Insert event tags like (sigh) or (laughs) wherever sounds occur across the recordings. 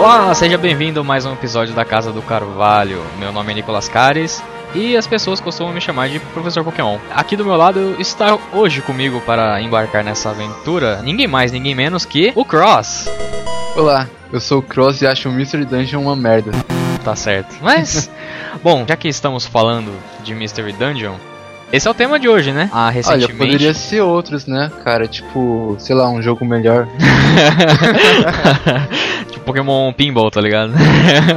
Olá, seja bem-vindo a mais um episódio da Casa do Carvalho. Meu nome é Nicolas Cares e as pessoas costumam me chamar de Professor Pokémon. Aqui do meu lado está hoje comigo para embarcar nessa aventura ninguém mais, ninguém menos que o Cross. Olá, eu sou o Cross e acho o Mystery Dungeon uma merda. Tá certo. Mas, (laughs) bom, já que estamos falando de Mystery Dungeon, esse é o tema de hoje, né? Ah, recentemente. Olha, poderia ser outros, né, cara? Tipo, sei lá, um jogo melhor. (laughs) Pokémon Pinball, tá ligado?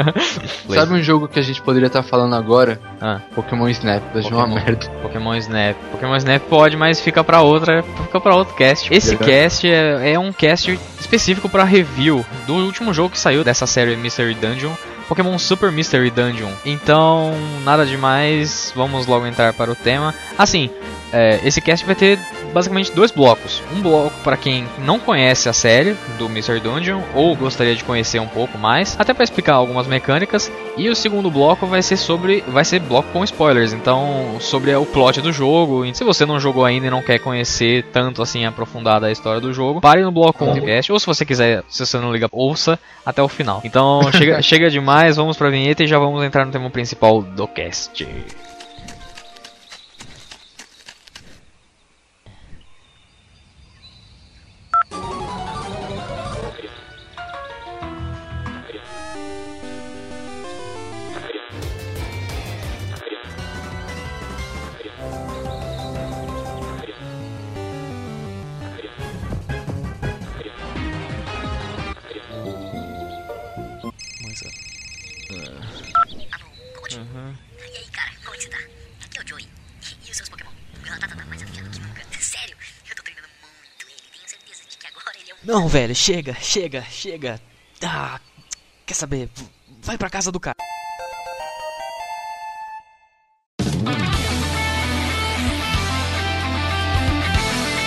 (laughs) Sabe um jogo que a gente poderia estar falando agora? Ah. Pokémon Snap, mas Pokémon, uma merda. Pokémon Snap. Pokémon Snap pode, mas fica pra outra, fica pra outro cast. Esse Verdade. cast é, é um cast específico pra review do último jogo que saiu dessa série Mystery Dungeon. Pokémon Super Mystery Dungeon. Então, nada demais, vamos logo entrar para o tema. Assim, é, esse cast vai ter basicamente dois blocos. Um bloco para quem não conhece a série do Mystery Dungeon ou gostaria de conhecer um pouco mais, até para explicar algumas mecânicas. E o segundo bloco vai ser sobre, vai ser bloco com spoilers. Então, sobre o plot do jogo. E se você não jogou ainda e não quer conhecer tanto assim aprofundada a história do jogo, pare no bloco 1 do cast. Ou se você quiser, se você não liga, ouça até o final. Então, chega, (laughs) chega demais, vamos pra vinheta e já vamos entrar no tema principal do cast. Você tá? Aqui é o Joey. E, os seus Pokémon? Ela tá, mais afiado que nunca. Sério, eu tô treinando muito ele. Tenho certeza de que agora ele é um. Não, velho, chega, chega, chega. Ah, quer saber? Vai pra casa do cara.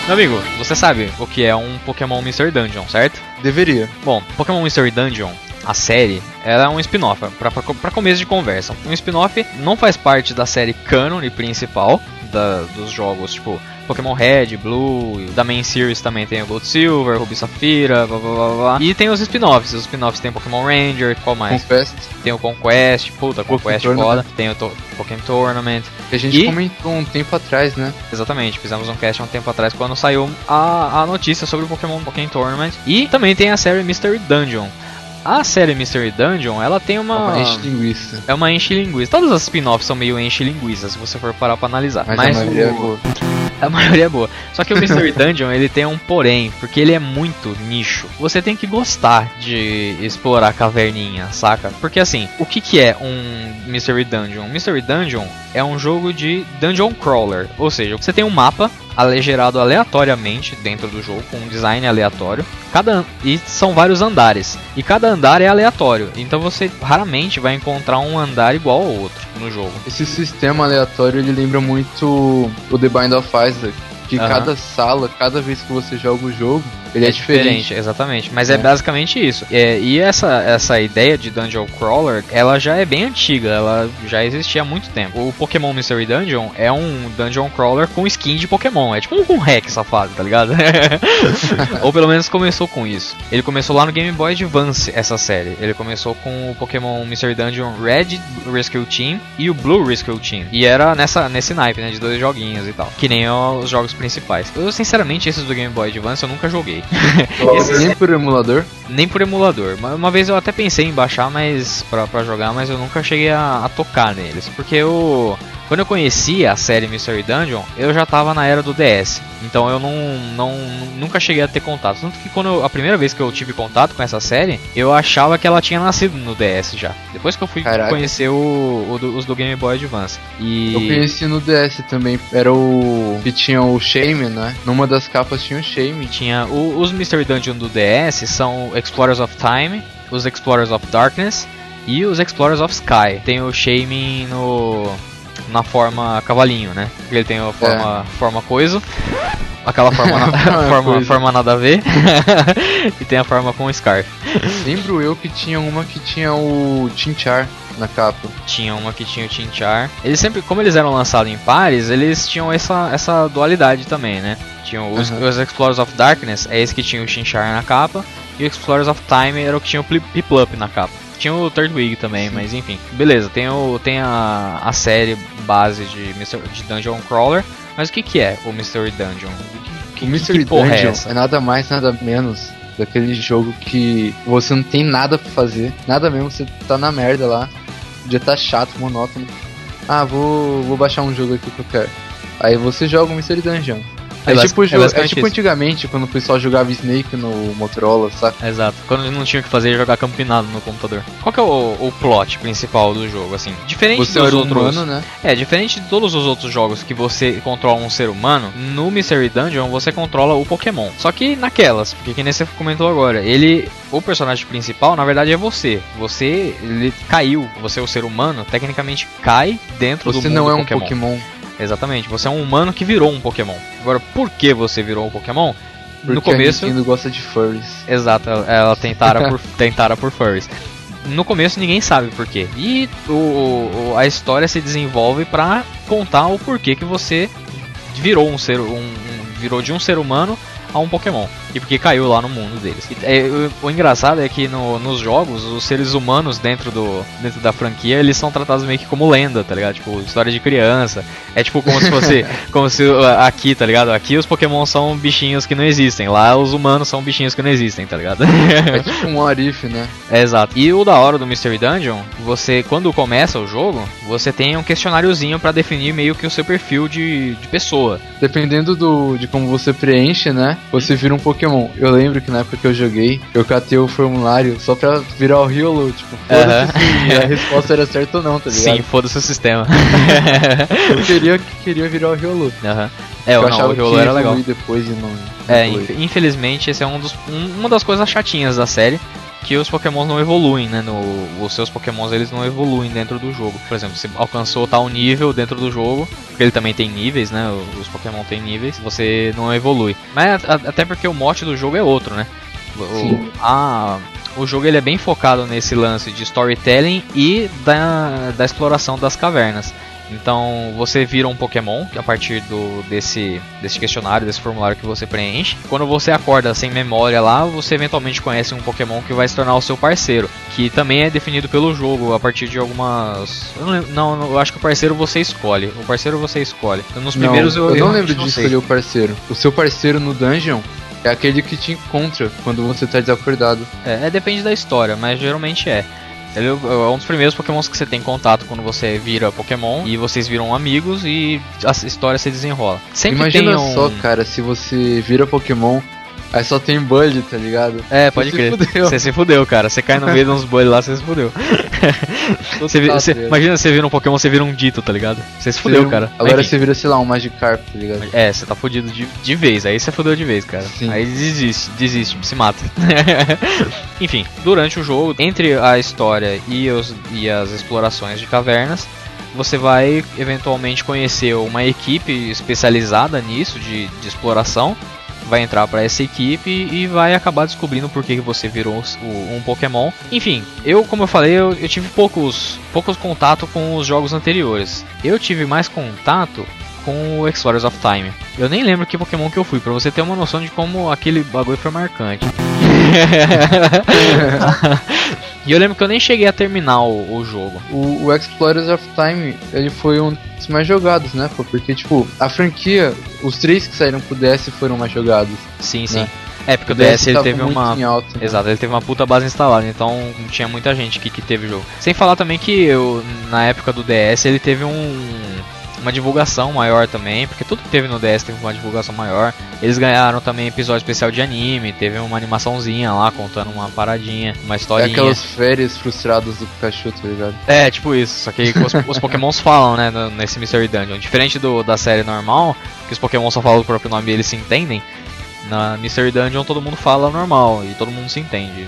Meu amigo, você sabe o que é um Pokémon Mystery Dungeon, certo? Deveria. Bom, Pokémon Mystery Dungeon, a série, ela é um spin-off, pra começo de conversa. Um spin-off não faz parte da série canon principal da- dos jogos, tipo Pokémon Red, Blue, da main series também tem o Gold Silver, Ruby Safira, blá blá blá blá. E tem os spin-offs, os spin-offs tem Pokémon Ranger, qual mais? Confesso Tem o Conquest, puta, Conquest foda. Tem o to Pokémon Tournament. que a gente E- comentou um tempo atrás, né? Exatamente, fizemos um cast há um tempo atrás quando saiu a, a notícia sobre o Pokémon Pokémon Tournament. E também tem a série Mystery Dungeon. A série Mystery Dungeon, ela tem uma. Uma enche linguiça. É uma enche linguiça. Todas as spin-offs são meio enche linguiça, se você for parar pra analisar. Mas, Mas a maioria o- é boa. (laughs) a maioria é boa. Só que o Mystery Dungeon, ele tem um porém, porque ele é muito nicho. Você tem que gostar de explorar a caverninha, saca? Porque assim, o que que é um Mystery Dungeon? Um Mystery Dungeon é um jogo de dungeon crawler, ou seja, você tem um mapa gerado aleatoriamente dentro do jogo com um design aleatório. Cada e são vários andares e cada andar é aleatório. Então você raramente vai encontrar um andar igual ao outro no jogo. Esse sistema aleatório ele lembra muito o The Bind of Isaac. Que Aham. cada sala, cada vez que você joga o jogo, ele é, diferente. exatamente. Mas é, É. basicamente isso. É, e essa, essa ideia de Dungeon Crawler, ela já é bem antiga, ela já existia há muito tempo. O Pokémon Mystery Dungeon é um Dungeon Crawler com skin de Pokémon. É tipo um hack safado, tá ligado? (laughs) Ou pelo menos começou com isso. Ele começou lá no Game Boy Advance, essa série. Ele começou com o Pokémon Mystery Dungeon Red Rescue Team e o Blue Rescue Team. E era nessa, nesse naipe, né? De dois joguinhos e tal. Que nem os jogos principais. Eu, sinceramente, esses do Game Boy Advance eu nunca joguei. (laughs) Nem por emulador. nem por emulador. Uma, uma vez eu até pensei em baixar, mas pra, pra jogar, mas eu nunca cheguei a, a tocar neles. Porque eu. Quando eu conheci a série Mystery Dungeon, eu já tava na era do DS. Então eu não, não nunca cheguei a ter contato. Tanto que quando eu- a primeira vez que eu tive contato com essa série, eu achava que ela tinha nascido no DS já. Depois que eu fui Caraca. conhecer o, o do- os do Game Boy Advance. E Eu conheci no DS também. Era o. que tinha o Shame, né? Numa das capas tinha o Shame. Tinha o- os Mystery Dungeon do DS são Explorers of Time, os Explorers of Darkness e os Explorers of Sky. Tem o Shaman no na forma cavalinho, né? Ele tem a forma forma coisa, aquela forma (laughs) na- forma, forma nada a ver (laughs) e tem a forma com o Scarf. Lembro eu que tinha uma que tinha o Tinchar na capa. Tinha uma que tinha o Tinchar. Eles sempre, como eles eram lançados em pares, eles tinham essa, essa dualidade também, né? Tinham os, Uhum. os Explorers of Darkness, é esse que tinha o Tinchar na capa. e o Explorers of Time era o que tinha o Piplup na capa. Tinha o Third Wing também, mas enfim. Beleza, tem, o, tem a, a série base de, Mystery, de Dungeon Crawler, mas o que, que é o Mystery Dungeon? Que, o Mystery que Dungeon é, é nada mais, nada menos daquele jogo que você não tem nada pra fazer, nada mesmo, você tá na merda lá, podia tá chato, monótono. Ah, vou, vou baixar um jogo aqui que eu quero. Aí você joga o Mystery Dungeon. É, é tipo, é, é tipo antigamente, quando o pessoal jogava Snake no Motorola, saca? Exato. Quando não tinha o que fazer, jogar campinado no computador. Qual que é o, o plot principal do jogo, assim? Diferente você dos outros... humano, né? É, diferente de todos os outros jogos que você controla um ser humano, no Mystery Dungeon você controla o Pokémon. Só que naquelas, porque que nem você comentou agora, ele... O personagem principal, na verdade, é você. Você, ele caiu. Você, é o ser humano, tecnicamente cai dentro você do mundo Você não é um Pokémon. Pokémon. Exatamente, você é um humano que virou um Pokémon. Agora, por que você virou um Pokémon? Porque no começo. A Nintendo gosta de furries. Exato, ela tem tara por, (laughs) tem tara por furries. No começo ninguém sabe por quê. E o, a história se desenvolve para contar o porquê que você virou um ser. Um, virou de um ser humano a um Pokémon. E porque caiu lá no mundo deles. E, é, o, o, engraçado é que no, nos jogos, os seres humanos dentro, do, dentro da franquia, eles são tratados meio que como lenda, tá ligado? Tipo, história de criança. É tipo como se fosse. (laughs) como se aqui, tá ligado? Aqui os Pokémon são bichinhos que não existem. Lá os humanos são bichinhos que não existem, tá ligado? é (laughs) tipo um Arif, né? É, exato. E o da hora do Mystery Dungeon, você, quando começa o jogo, você tem um questionáriozinho para definir meio que o seu perfil de, de pessoa. Dependendo do, de como você preenche, né? Você vira um Pokémon Pokémon, eu lembro que na época que eu joguei, eu catei o formulário só pra virar o Riolu, tipo, foda-se se a resposta era certa ou não, tá (laughs) ligado? Sim, foda-se o sistema. (laughs) eu queria, queria virar o Riolu. Uhum. É, eu não, o Riolu era legal. depois e não é, infelizmente, esse é um dos, um, uma das coisas chatinhas da série que os pokémons não evoluem, né? No, os seus pokémons eles não evoluem dentro do jogo. Por exemplo, você alcançou tal nível dentro do jogo, porque ele também tem níveis, né? Os pokémon têm níveis, você não evolui. Mas até porque o mote do jogo é outro, né? O, a, o jogo ele é bem focado nesse lance de storytelling e da, da exploração das cavernas. Então você vira um Pokémon a partir do, desse, desse questionário, desse formulário que você preenche. Quando você acorda sem memória lá, você eventualmente conhece um Pokémon que vai se tornar o seu parceiro, que também é definido pelo jogo a partir de algumas. Eu não, não, eu acho que o parceiro você escolhe. O parceiro você escolhe. Nos primeiros não, eu, eu, não lembro de escolher o parceiro. O seu parceiro no dungeon é aquele que te encontra quando você está desacordado. É, é, depende da história, mas geralmente é. Ele é um dos primeiros pokémons que você tem contato quando você vira Pokémon e vocês viram amigos e a história se desenrola. Sempre Imagina um... só, cara, se você vira Pokémon Aí só tem Bully, tá ligado? É, pode você crer. Você se fudeu, cara. Você cai no meio de uns Bully lá, você se fudeu. (laughs) você, você, imagina você vira um Pokémon, você vira um Dito, tá ligado? Você se fudeu, cara. Agora você vira, sei lá, um Magikarp, tá ligado? É, você tá fudido de, de vez. Aí você fudeu de vez, cara. Sim. Aí desiste, desiste, se mata. (laughs) Enfim, durante o jogo, entre a história e, os, e as explorações de cavernas, você vai eventualmente conhecer uma equipe especializada nisso, de, de exploração, vai entrar para essa equipe e vai acabar descobrindo por que você virou um Pokémon. Enfim, eu, como eu falei, eu, eu tive poucos, poucos contato com os jogos anteriores. Eu tive mais contato com o Explorers of Time. Eu nem lembro que Pokémon que eu fui, para você ter uma noção de como aquele bagulho foi marcante. (laughs) e eu lembro que eu nem cheguei a terminar o, o jogo. O, o, Explorers of Time, ele foi um dos mais jogados, né? Porque, tipo, a franquia, os três que saíram pro DS foram mais jogados. Sim, né? sim. É, porque o, o DS, DS ele teve uma. Alta, né? Exato, ele teve uma puta base instalada, então tinha muita gente que, que teve o jogo. Sem falar também que eu, na época do DS ele teve um uma divulgação maior também, porque tudo que teve no DS teve uma divulgação maior. Eles ganharam também episódio especial de anime, teve uma animaçãozinha lá contando uma paradinha, uma historinha. É aquelas férias frustradas do Pikachu, tá ligado? É, tipo isso, só que os, os pokémons falam, né, nesse Mystery Dungeon. Diferente do, da série normal, que os pokémons só falam o próprio nome e eles se entendem, na Mystery Dungeon todo mundo fala normal e todo mundo se entende.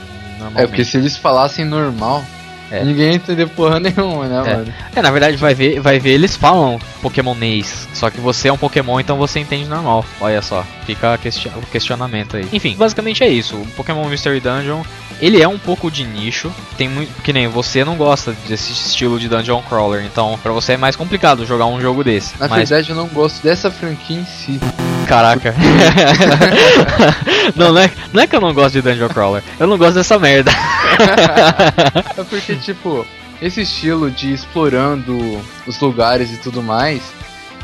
É, porque se eles falassem normal, é. Ninguém entendeu porra nenhuma, né, é. mano? É, na verdade, vai ver, vai ver, eles falam Pokémonês. Só que você é um Pokémon, então você entende normal. Olha só, fica question o questionamento aí. Enfim, basicamente é isso. O Pokémon Mystery Dungeon, ele é um pouco de nicho. Tem muito. Que nem você não gosta desse estilo de Dungeon Crawler. Então, pra você é mais complicado jogar um jogo desse. Na mas... verdade, eu não gosto dessa franquia em si. Caraca. (laughs) não, não é, não é que eu não gosto de Dungeon Crawler, eu não gosto dessa merda. é porque, tipo, esse estilo de explorando os lugares e tudo mais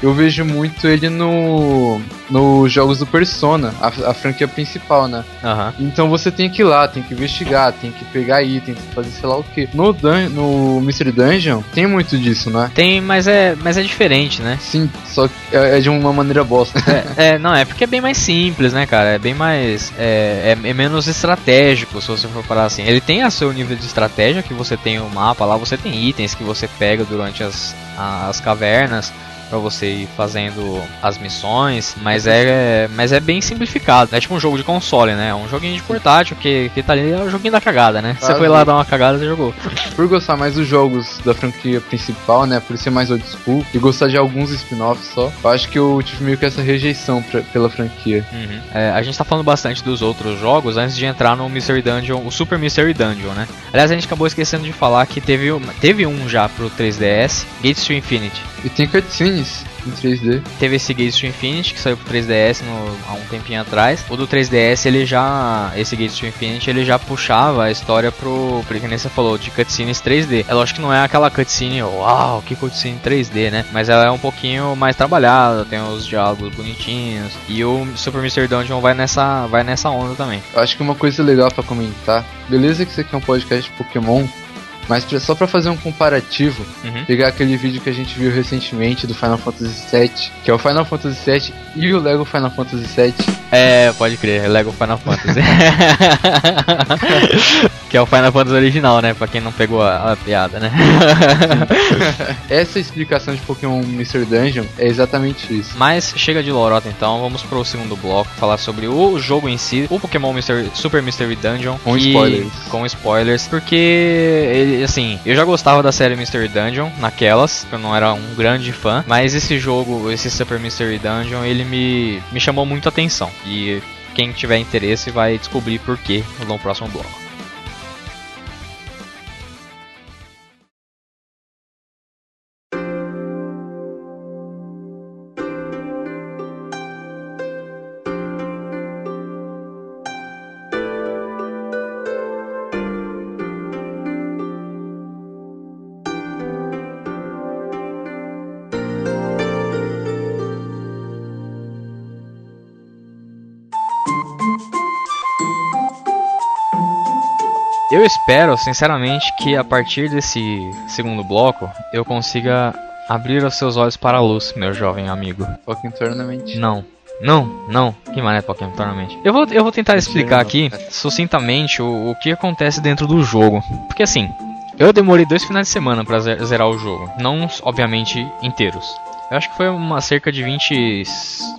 eu vejo muito ele no nos jogos do Persona, a, a franquia principal, né? Uhum. Então você tem que ir lá, tem que investigar, tem que pegar item, tem que fazer sei lá o que. No, Dun no Mystery Dungeon tem muito disso, né? Tem, mas é, mas é diferente, né? Sim, só que é, é de uma maneira bosta. é, é, não, é porque é bem mais simples, né, cara? É bem mais. É, é, é menos estratégico, se você for parar assim. Ele tem a seu nível de estratégia, que você tem o mapa lá, você tem itens que você pega durante as, as cavernas para você ir fazendo as missões, mas é, mas é bem simplificado. É tipo um jogo de console, né? É um joguinho de portátil que, que tá ali, é o joguinho da cagada, né? Você ah, foi lá dar uma cagada e jogou. Por gostar mais dos jogos da franquia principal, né? Por ser mais old school e gostar de alguns spin-offs só, eu acho que eu tive meio que essa rejeição pra, pela franquia. Uhum. É, a gente tá falando bastante dos outros jogos antes de entrar no Mystery Dungeon, o Super Mystery Dungeon, né? Aliás, a gente acabou esquecendo de falar que teve, teve um já pro 3DS, Gates to Infinity. E tem cutscenes em 3D. Teve esse Gates to Infinity que saiu pro 3DS no, há um tempinho atrás. O do 3DS ele já. Esse Gates to Infinity ele já puxava a história pro. Porque nem você falou, de cutscenes 3D. É lógico que não é aquela cutscene, uau, que cutscene 3D, né? Mas ela é um pouquinho mais trabalhada, tem os diálogos bonitinhos. E o Super Mystery Dungeon vai nessa, vai nessa onda também. Eu acho que uma coisa legal para comentar. Beleza que isso aqui é um podcast de Pokémon, mas só para fazer um comparativo, uhum. pegar aquele vídeo que a gente viu recentemente do Final Fantasy VII, que é o Final Fantasy VII e o Lego Final Fantasy VII. É, pode crer, Lego Final Fantasy. (laughs) que é o Final Fantasy original, né? Pra quem não pegou a, a piada, né? (laughs) Essa explicação de Pokémon Mystery Dungeon é exatamente isso. Mas chega de lorota então, vamos pro segundo bloco, falar sobre o jogo em si, o Pokémon Mystery, Super Mystery Dungeon. Com spoilers. Com spoilers, porque ele assim, eu já gostava da série Mystery Dungeon, naquelas, eu não era um grande fã, mas esse jogo, esse Super Mystery Dungeon, ele me, me chamou muito a atenção. E quem tiver interesse vai descobrir por que no próximo bloco. Eu espero, sinceramente, que a partir desse segundo bloco eu consiga abrir os seus olhos para a luz, meu jovem amigo. Pokémon Tournament. Não. Não, não. Que mané Pokémon Tournament. Eu vou, eu vou tentar explicar aqui, sucintamente, o, o que acontece dentro do jogo. Porque assim, eu demorei dois finais de semana para zerar o jogo. Não, obviamente, inteiros. Eu acho que foi uma cerca de 20,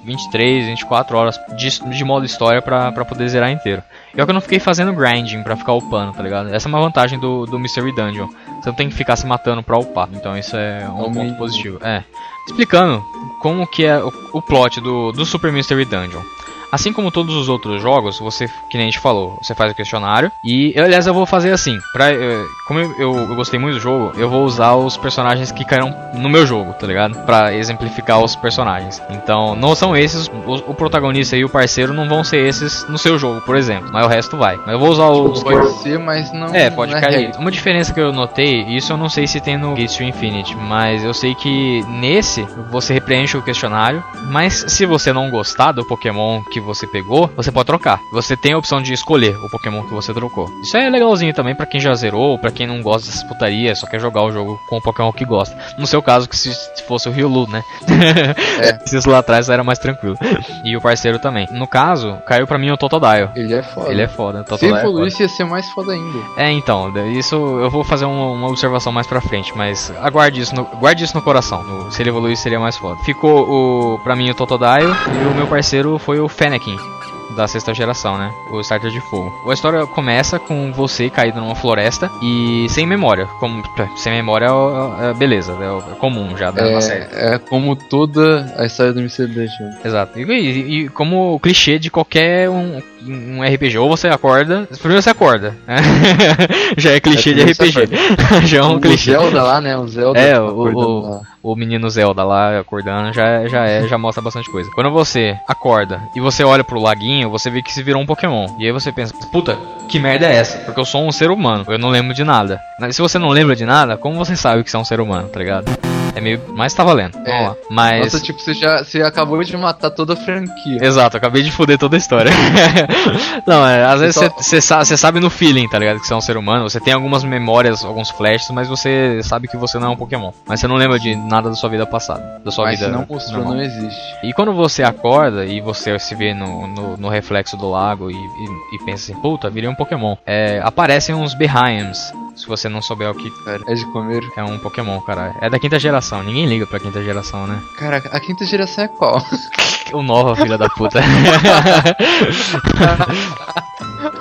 23, 24 horas de, de modo história pra, pra poder zerar inteiro. E é que eu não fiquei fazendo grinding pra ficar upando, tá ligado? Essa é uma vantagem do, do Mystery Dungeon. Você não tem que ficar se matando pra upar. Então isso é um ponto positivo. É. Explicando como que é o, o plot do, do Super Mystery Dungeon. Assim como todos os outros jogos, você, que nem a gente falou, você faz o questionário. E, aliás, eu vou fazer assim. Pra, eh, como eu, eu, eu, gostei muito do jogo, eu vou usar os personagens que caíram no meu jogo, tá ligado? Pra exemplificar os personagens. Então, não são esses, o, o, protagonista e o parceiro não vão ser esses no seu jogo, por exemplo. Mas o resto vai. Mas eu vou usar os. Pode que... ser, mas não. É, pode não é cair. Uma diferença que eu notei, isso eu não sei se tem no Gates to Infinity, mas eu sei que nesse você preenche o questionário. Mas se você não gostar do Pokémon que você pegou, você pode trocar. Você tem a opção de escolher o Pokémon que você trocou. Isso é legalzinho também para quem já zerou, para quem não gosta dessas putarias, só quer jogar o jogo com o Pokémon que gosta. No seu caso, que se fosse o Riolu, né? (laughs) É. se lá atrás era mais tranquilo. E o parceiro também. No caso, caiu para mim o Totodile. Ele é foda. Ele é foda. Totodile se evoluísse é ia ser mais foda ainda. É, então, isso eu vou fazer uma, uma observação mais pra frente, mas aguarde isso no, guarde isso no coração. No, se ele evoluísse seria mais foda. Ficou o, pra mim o Totodile e o meu parceiro foi o Fennec da sexta geração, né? O Starter de Fogo. A história começa com você caído numa floresta e sem memória. Como, sem memória é, é beleza, é, é, comum já da é, série. É como toda a história do. Dungeon. Exato. E, e, e, como clichê de qualquer um, um RPG. Ou você acorda. Primeiro você acorda. Né? (laughs) já é clichê é, de RPG. (laughs) já é um o clichê. Zelda lá, né? O Zelda. É, o, o, o menino Zelda lá acordando já, já, é, já mostra bastante coisa. Quando você acorda e você olha pro laguinho, você vê que se virou um Pokémon. E aí você pensa, puta, que merda é essa? Porque eu sou um ser humano, eu não lembro de nada. Se você não lembra de nada, como você sabe que você é um ser humano, tá ligado? É meio. Mas tá valendo. Vamos É. lá. Mas. Nossa, tipo, você já você acabou de matar toda a franquia. Exato, acabei de foder toda a história. (laughs) não, é, às vezes você sabe, no feeling, tá ligado? Que você é um ser humano. Você tem algumas memórias, alguns flashes, mas você sabe que você não é um Pokémon. Mas você não lembra de nada da sua vida passada. Da sua Mas vida. não normal. não existe. E quando você acorda e você se vê no, no, no reflexo do lago e, e, e pensa assim, puta, virei um Pokémon. É, aparecem uns Behaims. Se você não souber o que é de comer. é um Pokémon, cara. É da quinta geração. Ninguém liga pra quinta geração, né? Cara, a quinta geração é qual? (laughs) O nova filha da puta. (laughs)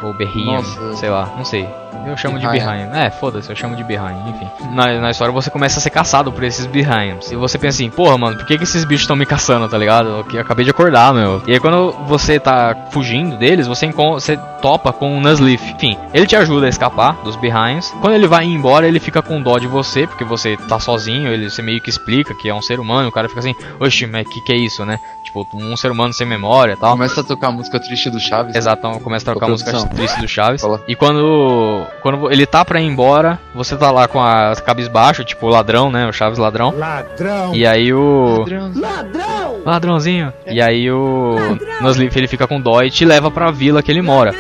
Ou Berrinho, Nossa. sei lá, não sei. Eu chamo de Behind. É, foda-se, eu chamo de Behind, enfim. Na, na história você começa a ser caçado por esses Behinds. E você pensa assim, porra, mano, por que, que esses bichos estão me caçando, tá ligado? Eu, acabei de acordar, meu. E aí quando você tá fugindo deles, você, você topa com o Nuzleaf. Enfim, ele te ajuda a escapar dos Behinds. Quando ele vai embora, ele fica com dó de você, porque você tá sozinho, ele você meio que explica que é um ser humano, o cara fica assim, oxe, mas que que é isso, né? Tipo, um ser humano sem memória e tal. Começa a tocar a música triste do Chaves. Exato, então começa a tocar a música triste do Chaves. Fala. E quando, quando ele tá pra ir embora, você tá lá com a cabisbaixo, tipo o ladrão, né? O Chaves ladrão. Ladrão! E aí o. Ladrão. Ladrão! Ladrãozinho. E aí o. Nuzleaf ele fica com dó e te leva pra vila que ele mora.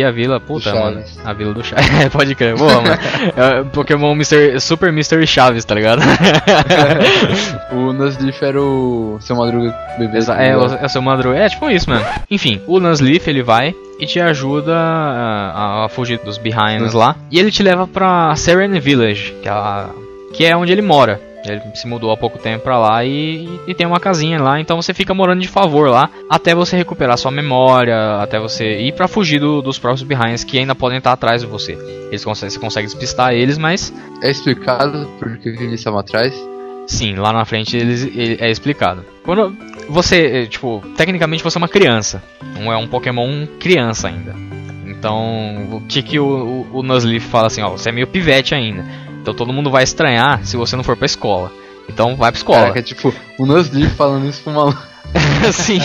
É a vila, puta, mano. A vila do Chaves. (laughs) É, pode crer. Boa, mano. (laughs) É Pokémon Mr. Super Mystery Chaves, tá ligado? (laughs) O Nuzleaf era o seu Madruga bebê. Exa- é, o- é o seu Madruga. É tipo isso, mano. Enfim, o Nuzleaf ele vai e te ajuda a, a fugir dos Behinds lá. E ele te leva pra Seren Village, que é, a- que é onde ele mora. Ele se mudou há pouco tempo pra lá e, e tem uma casinha lá, então você fica morando de favor lá até você recuperar sua memória, até você ir pra fugir do- dos próprios Behinds que ainda podem estar atrás de você. Eles conseguem, você consegue despistar eles, mas É explicado por que que eles estavam atrás? Sim, lá na frente eles, ele- é explicado. Quando você, é, tipo, tecnicamente você é uma criança, não é um Pokémon criança ainda. Então, o que que o, o, o Nuzleaf fala assim, ó, você é meio pivete ainda. Então todo mundo vai estranhar se você não for pra escola. Então vai pra escola. Caraca, é tipo, o Nuzleaf falando isso pro maluco. (laughs) Sim,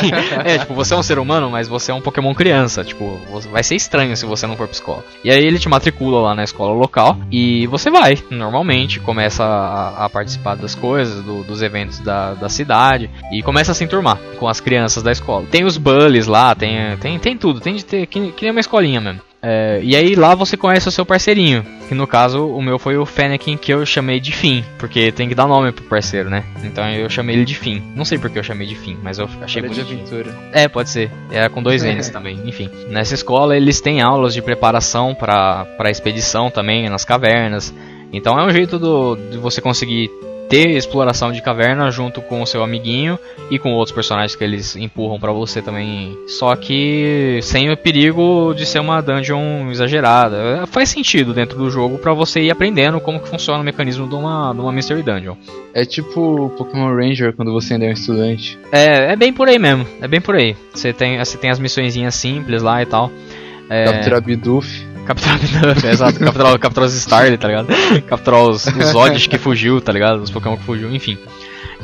é, tipo, você é um ser humano, mas você é um Pokémon criança. Tipo, vai ser estranho se você não for pra escola. E aí ele te matricula lá na escola local e você vai, normalmente, começa a, a participar das coisas, do- dos eventos da, da cidade e começa a se enturmar com as crianças da escola. Tem os bullies lá, tem, tem, tem tudo, tem de ter, que, que nem uma escolinha mesmo. É, e aí lá você conhece o seu parceirinho, que no caso o meu foi o Fennekin que eu chamei de Finn, porque tem que dar nome pro parceiro, né? Então eu chamei ele de Finn. Não sei porque eu chamei de Finn, mas eu achei de bonitinho. aventura. É, pode ser. Era com dois (laughs) N's também, enfim. Nessa escola eles têm aulas de preparação para para expedição também nas cavernas. Então é um jeito do, de você conseguir ter exploração de caverna junto com o seu amiguinho e com outros personagens que eles empurram pra você também. Só que sem o perigo de ser uma dungeon exagerada. Faz sentido dentro do jogo pra você ir aprendendo como que funciona o mecanismo de uma, de uma Mystery Dungeon. É tipo Pokémon Ranger quando você ainda é um estudante. É, é bem por aí mesmo. É bem por aí. Você tem, você tem as missõezinhas simples lá e tal. É, Capturar Bidoof. Capturar (laughs) (laughs) exato. Capturar, capturar os Starly, tá ligado? Capturar os, os Zodiacs que fugiu, tá ligado? Os Pokémon que fugiu, enfim.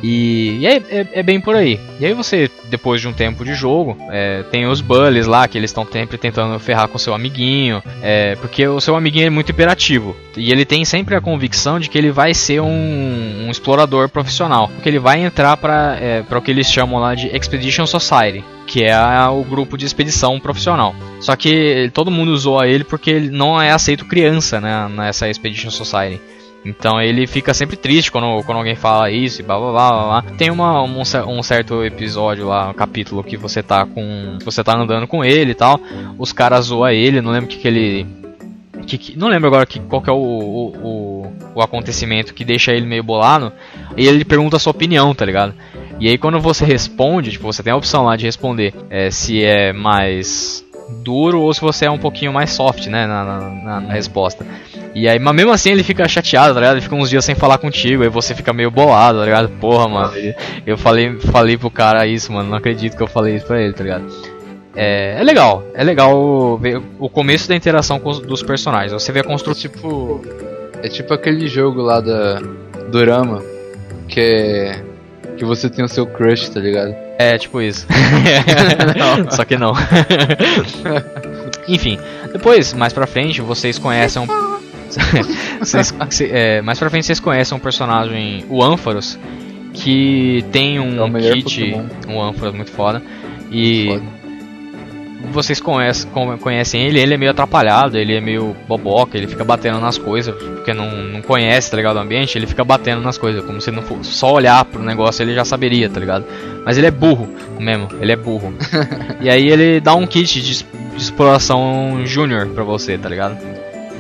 E, e é, é, é bem por aí. E aí você, depois de um tempo de jogo, é, tem os Bullies lá, que eles estão sempre tentando ferrar com seu amiguinho. é, porque o seu amiguinho é muito imperativo. E ele tem sempre a convicção de que ele vai ser um, um explorador profissional. Porque ele vai entrar para é, o que eles chamam lá de Expedition Society. Que é o grupo de expedição profissional. Só que todo mundo zoa ele porque ele não é aceito criança né, nessa Expedition Society. Então ele fica sempre triste quando, quando alguém fala isso e blá blá blá blá. Tem uma, um, um certo episódio lá, um capítulo que você tá com. você tá andando com ele e tal. Os caras zoam ele, não lembro que, que ele. que- que- não lembro agora que, qual que é o, o, o, o acontecimento que deixa ele meio bolado. E ele pergunta a sua opinião, tá ligado? E aí quando você responde, tipo, você tem a opção lá de responder é, se é mais duro ou se você é um pouquinho mais soft, né, na, na- na- resposta. E aí, mas mesmo assim ele fica chateado, tá ligado? Ele fica uns dias sem falar contigo, aí você fica meio bolado, tá ligado? Porra, mano, eu falei, falei pro cara isso, mano, não acredito que eu falei isso pra ele, tá ligado? É, é legal, é legal ver o começo da interação com os, dos personagens. Você vê a construção. Tipo. É tipo aquele jogo lá da Dorama. que é. Que você tem o seu crush, tá ligado? É, tipo isso. (laughs) (laughs) Só que não. Enfim, depois, mais pra frente, vocês conhecem um. (laughs) vocês, é, mais pra frente vocês conhecem um personagem, o Ampharos, que tem um É kit, Pokémon. um Ampharos muito foda. E Foda. Vocês conhecem, conhecem ele, ele é meio atrapalhado, ele é meio boboca, ele fica batendo nas coisas, porque não, não conhece, tá ligado, o ambiente, ele fica batendo nas coisas, como se não fosse só olhar pro negócio ele já saberia, tá ligado? Mas ele é burro mesmo, ele é burro. (laughs) e aí ele dá um kit de, de exploração júnior pra você, tá ligado?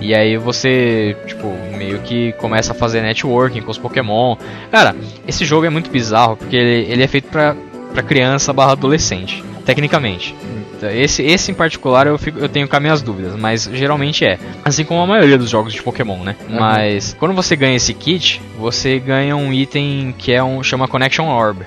E aí você, tipo, meio que começa a fazer networking com os Pokémon. Cara, esse jogo é muito bizarro, porque ele, ele é feito pra, pra criança barra adolescente, tecnicamente. Então, Esse, esse em particular eu, fico, eu tenho com as minhas dúvidas, mas geralmente é. Assim como a maioria dos jogos de Pokémon, né? Uhum. Mas quando você ganha esse kit, você ganha um item que é um chama Connection Orb.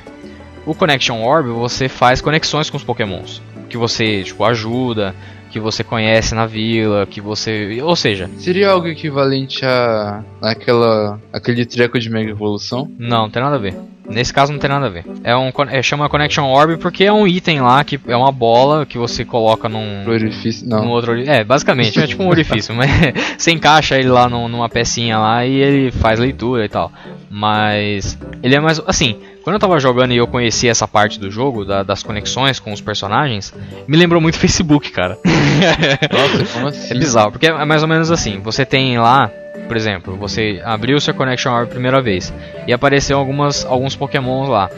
O Connection Orb você faz conexões com os Pokémons, que você tipo ajuda, que você conhece na vila, que você, ou seja, Seria algo equivalente a. aquela. aquele treco de Mega Evolução? Não, não tem nada a ver. Nesse caso não tem nada a ver. É um é, chama Connection Orb porque é um item lá que é uma bola que você coloca num orifício. Não. num outro É, basicamente, é tipo um orifício, (laughs) mas você encaixa ele lá num- numa pecinha lá e ele faz leitura e tal. Mas ele é mais assim, quando eu tava jogando e eu conheci essa parte do jogo, da- das conexões com os personagens, me lembrou muito (laughs) Facebook, cara. (laughs) Nossa, como assim? É bizarro, porque é mais ou menos assim. Você tem lá, por exemplo, você abriu o seu Connection a primeira vez e apareceu algumas, alguns Pokémons lá.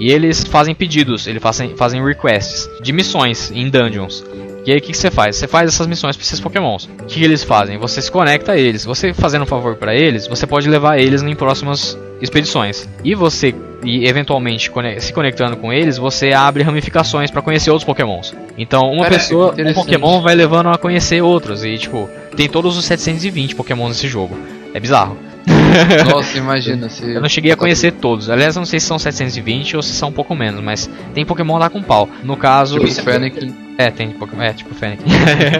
E eles fazem pedidos, eles fazem, fazem requests de missões em dungeons. E aí o que, que você faz? Você faz essas missões para esses pokémons. O que, que eles fazem? Você se conecta a eles. Você fazendo um favor para eles, você pode levar eles em próximas expedições. E você, e eventualmente se conectando com eles, você abre ramificações para conhecer outros pokémons. Então uma Cara, pessoa, um pokémon vai levando a conhecer outros. E tipo, tem todos os 720 pokémons nesse jogo. É bizarro. (laughs) Nossa, imagina se. Eu não cheguei a conhecer todos. Aliás, eu não sei se são 720 ou se são um pouco menos, mas tem Pokémon lá com pau. No caso. Tipo, Fennec. É, tem Pokémon. É, tipo Fennec.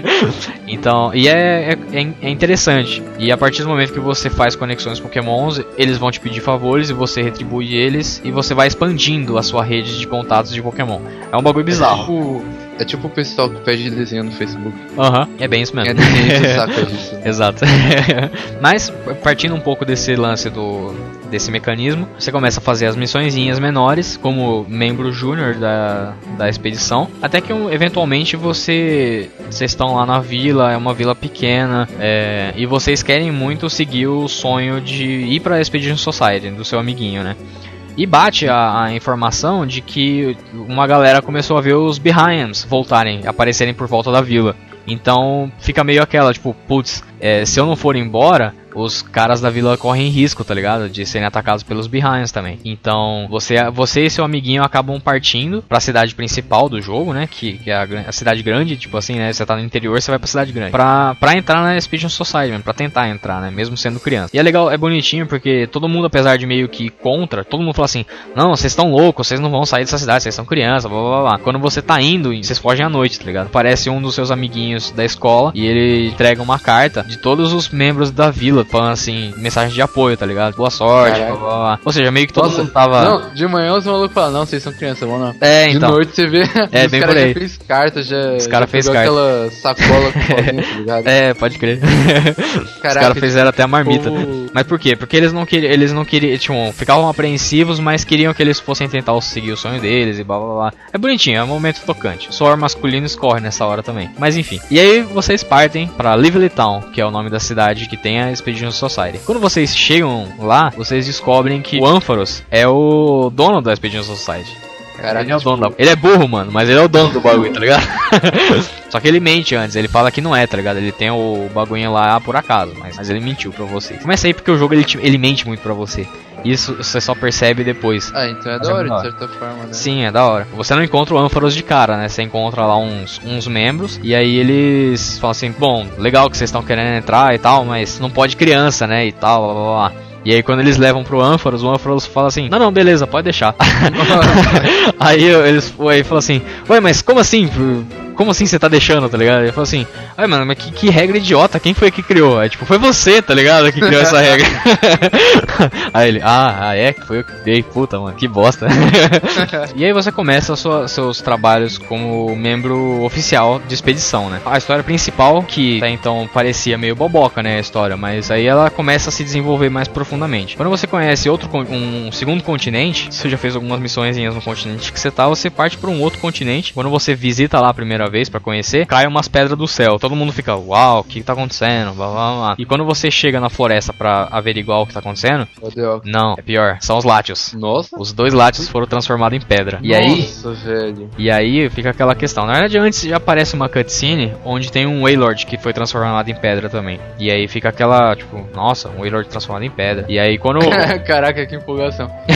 (laughs) então, e é, é, é interessante. E a partir do momento que você faz conexões Pokémons, eles vão te pedir favores e você retribui eles. E você vai expandindo a sua rede de contatos de Pokémon. É um bagulho bizarro. É tipo o pessoal que pede desenho no Facebook. Aham, é bem isso é mesmo. (laughs) saca disso. Exato. (laughs) Mas partindo um pouco desse lance do desse mecanismo, você começa a fazer as missõezinhas menores como membro júnior da, da expedição, até que um, eventualmente você vocês estão lá na vila, é uma vila pequena, é, e vocês querem muito seguir o sonho de ir para a Expedition Society do seu amiguinho, né? E bate a, a informação de que uma galera começou a ver os Behinds voltarem, aparecerem por volta da vila. Então fica meio aquela, tipo, putz, é, se eu não for embora, os caras da vila correm risco, tá ligado? De serem atacados pelos Behinds também. Então você, você e seu amiguinho acabam partindo pra cidade principal do jogo, né? Que, que é a, a cidade grande, tipo assim, né? Você tá no interior, você vai pra cidade grande. Pra, pra entrar na Expedition Society, mesmo, pra tentar entrar, né? Mesmo sendo criança. E é legal, é bonitinho porque todo mundo, apesar de meio que contra, todo mundo fala assim: Não, vocês estão loucos, vocês não vão sair dessa cidade, vocês são crianças, blá blá blá. Quando você tá indo, vocês fogem à noite, tá ligado? Parece um dos seus amiguinhos da escola e ele entrega uma carta de todos os membros da vila, falando assim, mensagem de apoio, tá ligado? Boa sorte, blá blá blá. Ou seja, meio que todo Nossa, mundo tava. Não, de manhã os malucos falam, não, vocês são crianças, vão não. É, De então. noite você vê. (laughs) É, os bem caras por aí. já fez carta, já. Os cara já fez carta. aquela sacola com tá (laughs) ligado? É, pode crer. (laughs) Os Caraca, caras fizeram até a marmita. tipo, Mas por quê? Porque eles não queriam, eles não queriam, tipo, ficavam apreensivos, mas queriam que eles fossem tentar seguir o sonho deles e blá blá blá. É bonitinho, é um momento tocante. O suor masculino escorre nessa hora também. Mas enfim. E aí vocês partem pra Lively Town, que é o nome da cidade que tem a Expedition Society. Quando vocês chegam lá, vocês descobrem que o Ampharos é o dono da Expedition Society. Caraca, ele é o tipo, dono da... Ele é burro, mano, mas ele é o dono do bagulho, tá ligado? (laughs) Só que ele mente antes, ele fala que não é, tá ligado? Ele tem o bagulho lá por acaso, mas, mas ele mentiu pra vocês. Começa aí porque o jogo ele, te- ele mente muito pra você. Isso você só percebe depois. Ah, então é Mas da é hora, da de certa forma, né? Sim, é da hora. Você não encontra o Ampharos de cara, né? Você encontra lá uns, uns membros e aí eles falam assim: Bom, legal que vocês estão querendo entrar e tal, mas não pode criança, né? E tal, blá blá blá. E aí quando eles levam pro Ampharos, o Ampharos fala assim: Não, não, beleza, pode deixar. (laughs) (laughs) aí eles aí fala assim: Ué, mas como assim? Como assim você tá deixando, tá ligado? Ele falou assim, ai mano, mas que, que regra idiota, quem foi que criou? Aí tipo, foi você, tá ligado? Que criou essa regra. (laughs) aí ele, ah, ah, é, foi eu que dei, puta, mano, que bosta. (laughs) e aí você começa sua, seus trabalhos como membro oficial de expedição, né? A história principal, que até então parecia meio boboca, né, a história, mas aí ela começa a se desenvolver mais profundamente. Quando você conhece outro, um segundo continente, você já fez algumas missões no continente que você tá, você parte para um outro continente. Quando você visita lá a primeira vez para conhecer, cai umas pedras do céu. Todo mundo fica, uau, o que, que tá acontecendo? Blá, blá, blá. E quando você chega na floresta para averiguar o que tá acontecendo, não, é pior, são os látios. Nossa. Os dois látios foram transformados em pedra. E aí, Nossa, velho. e aí fica aquela questão. Na verdade, antes já aparece uma cutscene onde tem um Waylord que foi transformado em pedra também. E aí fica aquela, tipo, nossa, um Waylord transformado em pedra. E aí quando. (laughs) Caraca, que empolgação. (laughs)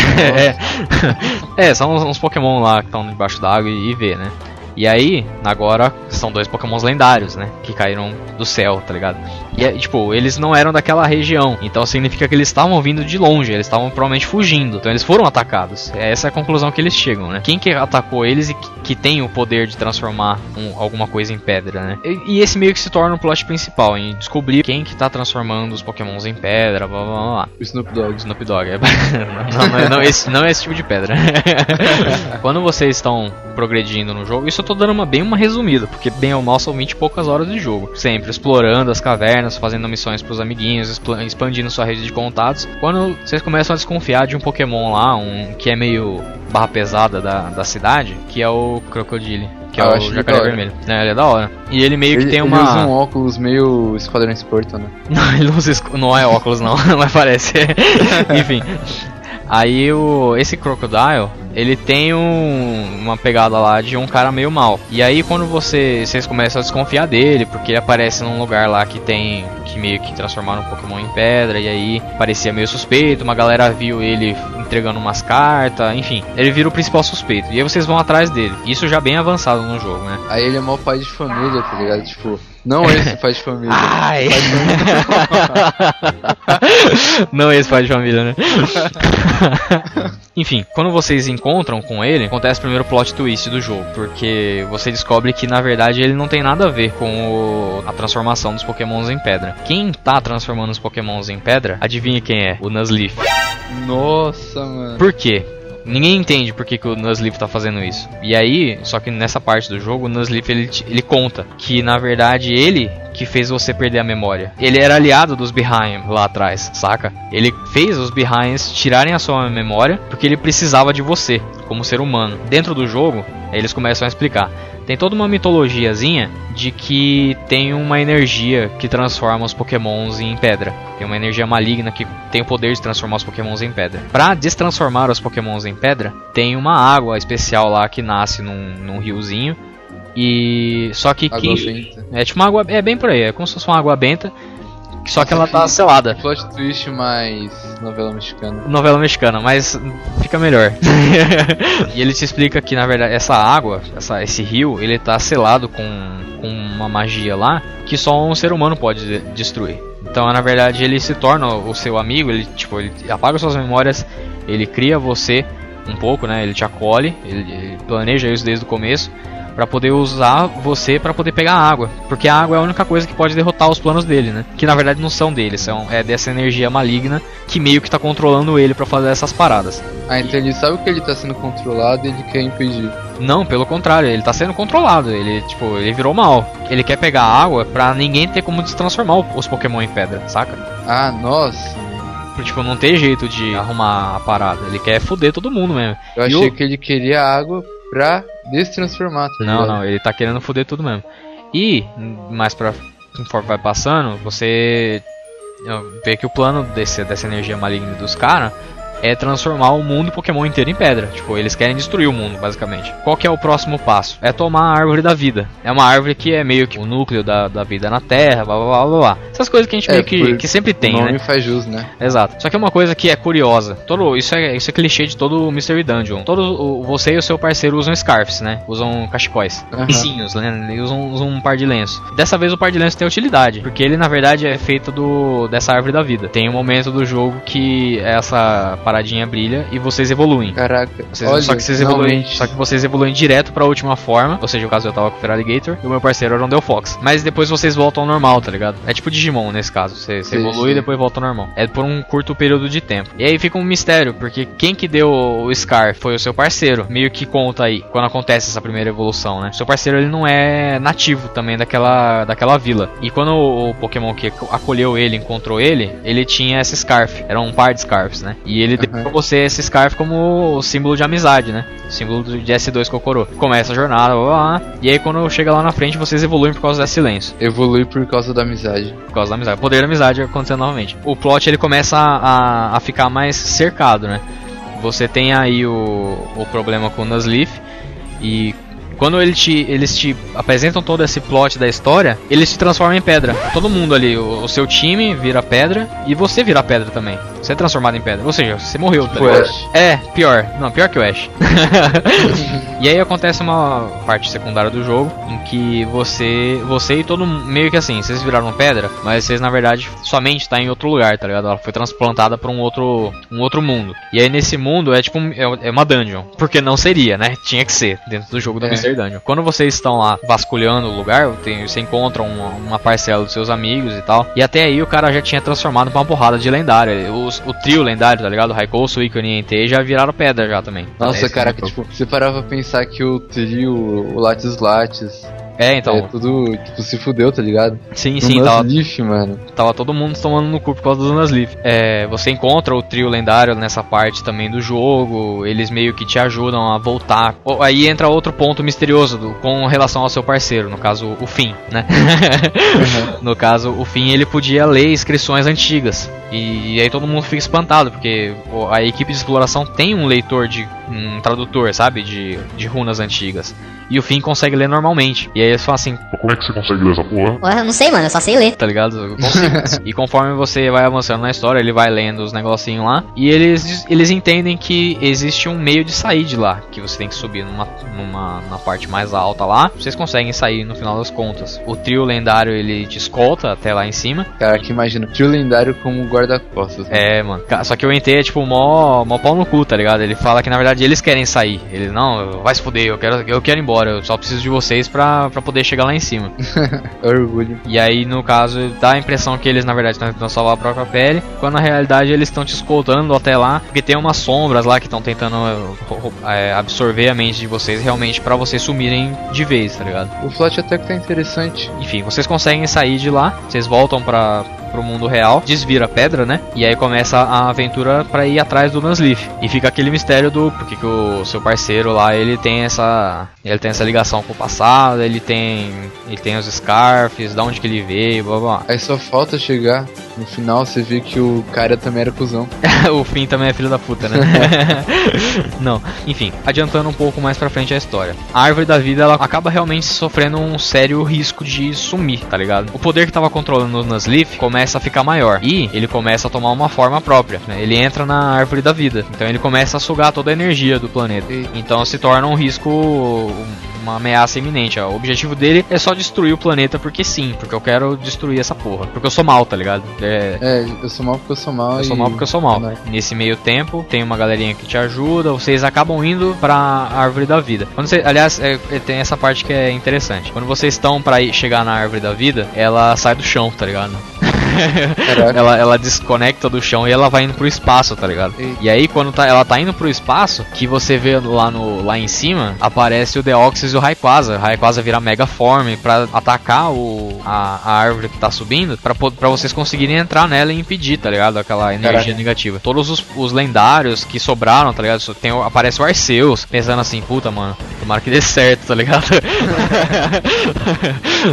é, (laughs) é, são uns, uns Pokémon lá que estão debaixo d'água e, e vê, né? E aí, agora são dois pokémons lendários, né? Que caíram do céu, tá ligado? E, é, tipo, eles não eram daquela região. Então significa que eles estavam vindo de longe. Eles estavam provavelmente fugindo. Então eles foram atacados. Essa é a conclusão que eles chegam, né? Quem que atacou eles e que, tem o poder de transformar um, alguma coisa em pedra, né? E, e, esse meio que se torna o plot principal. Em descobrir quem que tá transformando os pokémons em pedra, blá blá blá. O Snoop Dogg. Snoop Dogg. É... (laughs) não, não, não, esse, não é esse tipo de pedra. (laughs) Quando vocês estão progredindo no jogo, isso tô dando uma, bem uma resumida, porque bem ou mal são 20 e poucas horas de jogo. Sempre explorando as cavernas, fazendo missões pros amiguinhos, expandindo sua rede de contatos. Quando vocês começam a desconfiar de um Pokémon lá, um que é meio barra pesada da, da cidade, que é o Crocodile. Que é Ah, eu o jacaré vermelho. É, ele é da hora. E ele meio que Ele, tem ele uma. usa um óculos meio Esquadrão Esporto, né? (laughs) Não, ele usa esco- não é óculos não, (laughs) mas parece. (laughs) Enfim. Aí o esse Crocodile, ele tem um- uma pegada lá de um cara meio mal. E aí quando você vocês começam a desconfiar dele, porque ele aparece num lugar lá que tem que meio que transformaram um Pokémon em pedra e aí parecia meio suspeito, uma galera viu ele entregando umas cartas, enfim, ele vira o principal suspeito. E aí vocês vão atrás dele. Isso já bem avançado no jogo, né? Aí ele é mó pai de família, tá ligado? Tipo, não esse pai de família. Ai! Pai de família. (laughs) Não esse pai de família, né? Enfim, quando vocês encontram com ele, acontece o primeiro plot twist do jogo, porque você descobre que na verdade ele não tem nada a ver com o- a transformação dos pokémons em pedra. Quem tá transformando os pokémons em pedra, adivinha quem é? O Nuzleaf. Nossa, mano. Por quê? Ninguém entende por que, que o Nuzleaf tá fazendo isso. E aí, só que nessa parte do jogo, o Nuzleaf ele, ele conta que na verdade ele que fez você perder a memória. Ele era aliado dos Behind lá atrás, saca? Ele fez os Behinds tirarem a sua memória porque ele precisava de você como ser humano. Dentro do jogo, eles começam a explicar. Tem toda uma mitologiazinha de que tem uma energia que transforma os pokémons em pedra. Tem uma energia maligna que tem o poder de transformar os pokémons em pedra. Pra destransformar os pokémons em pedra, tem uma água especial lá que nasce num, num riozinho. E. Só que Água quem. benta. É tipo uma água. É bem por aí, é como se fosse uma água benta. Só que ela tá selada. (laughs) Plot twist mais novela mexicana. Novela mexicana, mas fica melhor. (laughs) e ele te explica que na verdade essa água, essa, esse rio, ele tá selado com, com uma magia lá que só um ser humano pode de- destruir. Então, na verdade, ele se torna o seu amigo, ele tipo, ele apaga suas memórias, ele cria você um pouco, né? Ele te acolhe, ele, ele planeja isso desde o começo Pra poder usar você pra poder pegar água, porque a água é a única coisa que pode derrotar os planos dele, né? Que na verdade não são dele, são é dessa energia maligna que meio que tá controlando ele pra fazer essas paradas. Ah, então ele sabe que ele tá sendo controlado e ele quer impedir. Não, pelo contrário, ele tá sendo controlado. Ele, tipo, ele virou mal. Ele quer pegar água pra ninguém ter como destransformar os Pokémon em pedra, saca? Ah, nossa. Tipo, não tem jeito de arrumar a parada. Ele quer foder todo mundo mesmo. Eu achei que ele queria água pra destransformar, tá Não, ligado? não, ele tá querendo foder tudo mesmo. E, mais pra conforme vai passando, você vê que o plano desse, dessa energia maligna dos caras é transformar o mundo Pokémon inteiro em pedra. Tipo, eles querem destruir o mundo, basicamente. Qual que é o próximo passo? É tomar a árvore da vida. É uma árvore que é meio que o núcleo da, da vida na Terra, blá blá blá blá. Essas coisas que a gente É, meio que, que sempre tem, o nome né? faz jus, né? Exato. Só que é uma coisa que é curiosa. Todo, isso, é, isso é clichê de todo o Mystery Dungeon. Todo, o, você e o seu parceiro usam scarfs, né? Usam cachecóis. Aham. Lencinhos, né? Usam, usam um par de lenços. Dessa vez o par de lenços tem utilidade. Porque ele, na verdade, é feito do, dessa árvore da vida. Tem um momento do jogo que essa paradinha brilha e vocês evoluem. Caraca, Vocês, olha, só que vocês evoluem, só que vocês evoluem direto pra última forma, ou seja, no caso eu tava com o Feraligator e o meu parceiro era o Delphox. Mas depois vocês voltam ao normal, tá ligado? É tipo Digimon nesse caso, você, você Sim, evolui e sim. depois volta ao normal. É por um curto período de tempo. E aí fica um mistério, porque quem que deu o Scar foi o seu parceiro, meio que conta aí quando acontece essa primeira evolução, né? Seu parceiro ele não é nativo também daquela daquela vila. E quando o, o Pokémon que acolheu ele encontrou ele, ele tinha essa Scarf, era um par de Scarfs, né? E ele deu pra você esse Scarf como símbolo de amizade, né? Símbolo do- de S2 Kokoro. Começa a jornada, blá, blá, blá, e aí quando chega lá na frente vocês evoluem por causa desse silêncio, Evolui por causa da amizade. por causa da amizade. O poder da amizade acontecendo novamente. O plot ele começa a, a ficar mais cercado, né? Você tem aí o, o problema com o Nuzleaf e quando ele te, eles te apresentam todo esse plot da história, eles se transformam em pedra. Todo mundo ali, o, o seu time vira pedra e você vira pedra também. Você é transformado em pedra. Ou seja, você morreu, tá Tipo. É, pior. Não, pior que o Ash. (laughs) e aí acontece uma parte secundária do jogo em que você, você e todo mundo, meio que assim, vocês viraram pedra, mas vocês na verdade sua mente está em outro lugar, tá ligado? Ela foi transplantada para um outro, um outro mundo. E aí nesse mundo é tipo é é uma dungeon, porque não seria, né? Tinha que ser dentro do jogo do É. Mr. Quando vocês estão lá vasculhando o lugar, tem, você encontra uma, uma parcela dos seus amigos e tal. E até aí o cara já tinha transformado pra uma porrada de lendário. Os- o trio lendário, tá ligado? Raikou, Suicune e Entei já viraram pedra já também. Nossa, É, caraca, tipo, você parava pra pensar que o trio, o Lattes Lattes, É, então. é tudo, tipo, se fudeu, tá ligado? Sim, No sim, tava, Nuzleaf, mano. tava todo mundo tomando no cu por causa do Nuzleaf. É, você encontra o trio lendário nessa parte também do jogo, eles meio que te ajudam a voltar. Aí entra outro ponto misterioso do- com relação ao seu parceiro, no caso o Finn, né? (laughs) no caso, o Finn ele podia ler inscrições antigas. E, aí todo mundo fica espantado, porque a equipe de exploração tem um leitor de. um tradutor, sabe? De, de runas antigas. E o Finn consegue ler normalmente. E aí eles falam assim, Como é que você consegue ler essa porra? Ué, eu não sei, mano, eu só sei ler. tá ligado? Eu consigo. (laughs) e conforme você vai avançando na história, ele vai lendo os negocinhos lá. E eles, eles entendem que existe um meio de sair de lá. Que você tem que subir numa, numa na parte mais alta lá. Vocês conseguem sair no final das contas. O trio lendário ele te escolta até lá em cima. Cara, que imagina, trio lendário como guarda-costas. né? É, mano. Só que o Entei é tipo mó, mó pau no cu, tá ligado? Ele fala que na verdade eles querem sair. Ele, não, vai se fuder, eu quero, eu quero ir embora. Eu só preciso de vocês pra, pra poder chegar lá em cima. (laughs) Orgulho. E aí, no caso, dá a impressão que eles na verdade estão tentando salvar a própria pele, quando na realidade eles estão te escoltando até lá, porque tem umas sombras lá que estão tentando é, absorver a mente de vocês realmente pra vocês sumirem de vez, tá ligado? O plot até que tá interessante. Enfim, vocês conseguem sair de lá, vocês voltam para pro mundo real, desvira a pedra, né? E aí começa a aventura pra ir atrás do Nuzleaf. E fica aquele mistério do porque que o seu parceiro lá, ele tem essa ele tem essa ligação com o passado, ele tem ele tem os scarfs, da onde que ele veio, blá blá. Aí só falta chegar no final, você vê que o cara também era cuzão. (laughs) o fim também é filho da puta, né? (laughs) Não, enfim, adiantando um pouco mais pra frente a história. A árvore da vida ela acaba realmente sofrendo um sério risco de sumir, tá ligado? O poder que tava controlando o Nuzleaf começa a ficar maior e ele começa a tomar uma forma própria. né? Ele entra na árvore da vida, então ele começa a sugar toda a energia do planeta. E- Então se torna um risco, uma ameaça iminente. ó. O objetivo dele é só destruir o planeta porque sim, porque eu quero destruir essa porra, porque eu sou mal, tá ligado? É, É, eu sou mal porque eu sou mal. eu sou mal porque eu sou mal. Nesse meio tempo, tem uma galerinha que te ajuda, vocês acabam indo pra árvore da vida. Quando você, aliás, é- é- tem essa parte que é interessante. Quando vocês estão pra ir chegar na árvore da vida, ela sai do chão, tá ligado? (laughs) Ela, ela desconecta do chão e ela vai indo pro espaço, tá ligado? E aí, quando tá, ela tá indo pro espaço, que você vê lá, no, lá em cima, aparece o Deoxys e o Rayquaza. O Rayquaza vira Mega Form pra atacar o, a, a árvore que tá subindo, pra vocês conseguirem entrar nela e impedir, tá ligado? Aquela energia Caraca. negativa. Todos os, os lendários que sobraram, tá ligado? Tem, aparece o Arceus, pensando assim, puta, mano, tomara que dê certo, tá ligado? (laughs)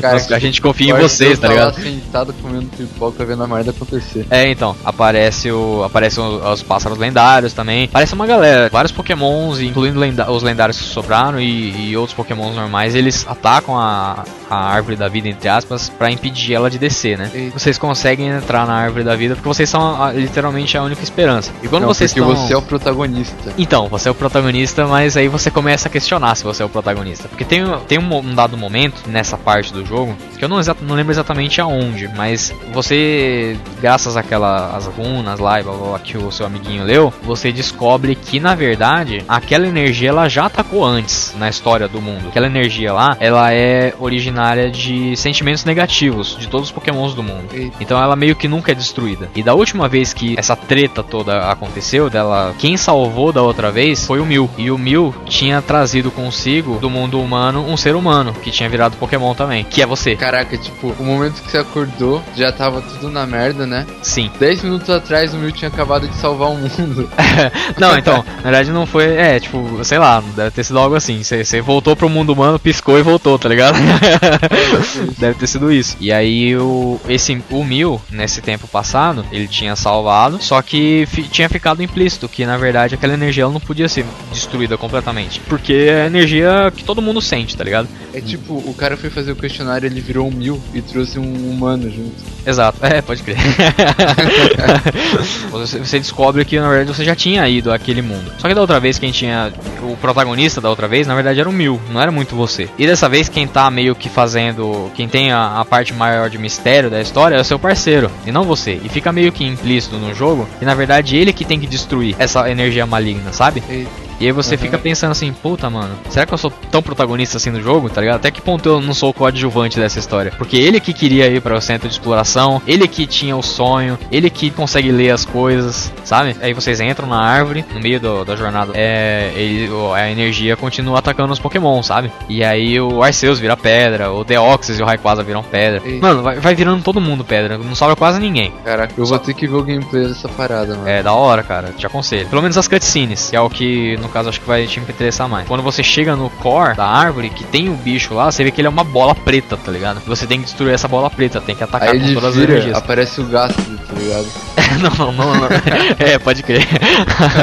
Cara, Nossa, a gente confia em vocês, tá ligado? sentado comendo pipoca vendo a merda acontecer. É, então, aparece o aparece o- os pássaros lendários também. Aparece uma galera, vários pokémons, incluindo lenda- os lendários que sobraram e, e outros pokémons normais, eles atacam a, a árvore da vida, entre aspas, pra impedir ela de descer, né? Eita. Vocês conseguem entrar na árvore da vida porque vocês são a- literalmente a única esperança. E quando Não, vocês porque estão... você é o protagonista. Então, você é o protagonista, mas aí você começa a questionar se você é o protagonista. Porque tem, tem um, um dado momento nessa parte do jogo, que eu não, não lembro exatamente aonde, mas você, graças àquelas runas lá e blá, blá, blá, que o seu amiguinho leu, você descobre que na verdade aquela energia ela já atacou antes na história do mundo. Aquela energia lá, ela é originária de sentimentos negativos de todos os pokémons do mundo. Então ela meio que nunca é destruída. E da última vez que essa treta toda aconteceu, dela, quem salvou da outra vez foi o Mil. E o Mil tinha trazido consigo do mundo humano um ser humano que tinha virado Pokémon também, que é você. Caraca, tipo, o momento que você acordou já tava tudo na merda, né? Sim. 10 minutos atrás o Mil tinha acabado de salvar o mundo. (laughs) não, então, na verdade não foi. É, tipo, sei lá, deve ter sido algo assim. Você voltou pro mundo humano, piscou e voltou, tá ligado? (laughs) deve ter sido isso. E aí o, esse, o Mil, nesse tempo passado, ele tinha salvado, só que fi, tinha ficado implícito que na verdade aquela energia ela não podia ser destruída completamente. Porque é a energia que todo mundo sente, tá ligado? É tipo, o cara foi fazer o questionário, ele virou um Mil e trouxe um humano junto. Exato, é, pode crer. (laughs) você descobre que na verdade você já tinha ido àquele mundo. Só que da outra vez quem tinha. O protagonista da outra vez, na verdade, era o Mil, não era muito você. E dessa vez quem tá meio que fazendo. Quem tem a, a parte maior de mistério da história é o seu parceiro, e não você. E fica meio que implícito no jogo, e na verdade ele que tem que destruir essa energia maligna, sabe? E... E aí você uhum. fica pensando assim, puta, mano, será que eu sou tão protagonista assim no jogo, tá ligado? Até que ponto eu não sou o coadjuvante dessa história? Porque ele que queria ir para o centro de exploração, ele que tinha o sonho, ele que consegue ler as coisas, sabe? Aí vocês entram na árvore, no meio do, da jornada, é, ele, a energia continua atacando os Pokémon, sabe? E aí o Arceus vira pedra, o Deoxys e o Rayquaza viram pedra. Ei. Mano, vai, vai, virando todo mundo pedra, não sobra quase ninguém. Caraca, eu vou ter que ver o gameplay dessa parada, mano. É, da hora, cara, te aconselho. Pelo menos as cutscenes, que é o que no caso acho que vai te interessar mais. Quando você chega no core da árvore, que tem o bicho lá, você vê que ele é uma bola preta, tá ligado? Você tem que destruir essa bola preta, tem que atacar Aí com todas vira, as energias. Aparece o gasto, tá ligado? (laughs) não, não, não. (laughs) é, pode crer.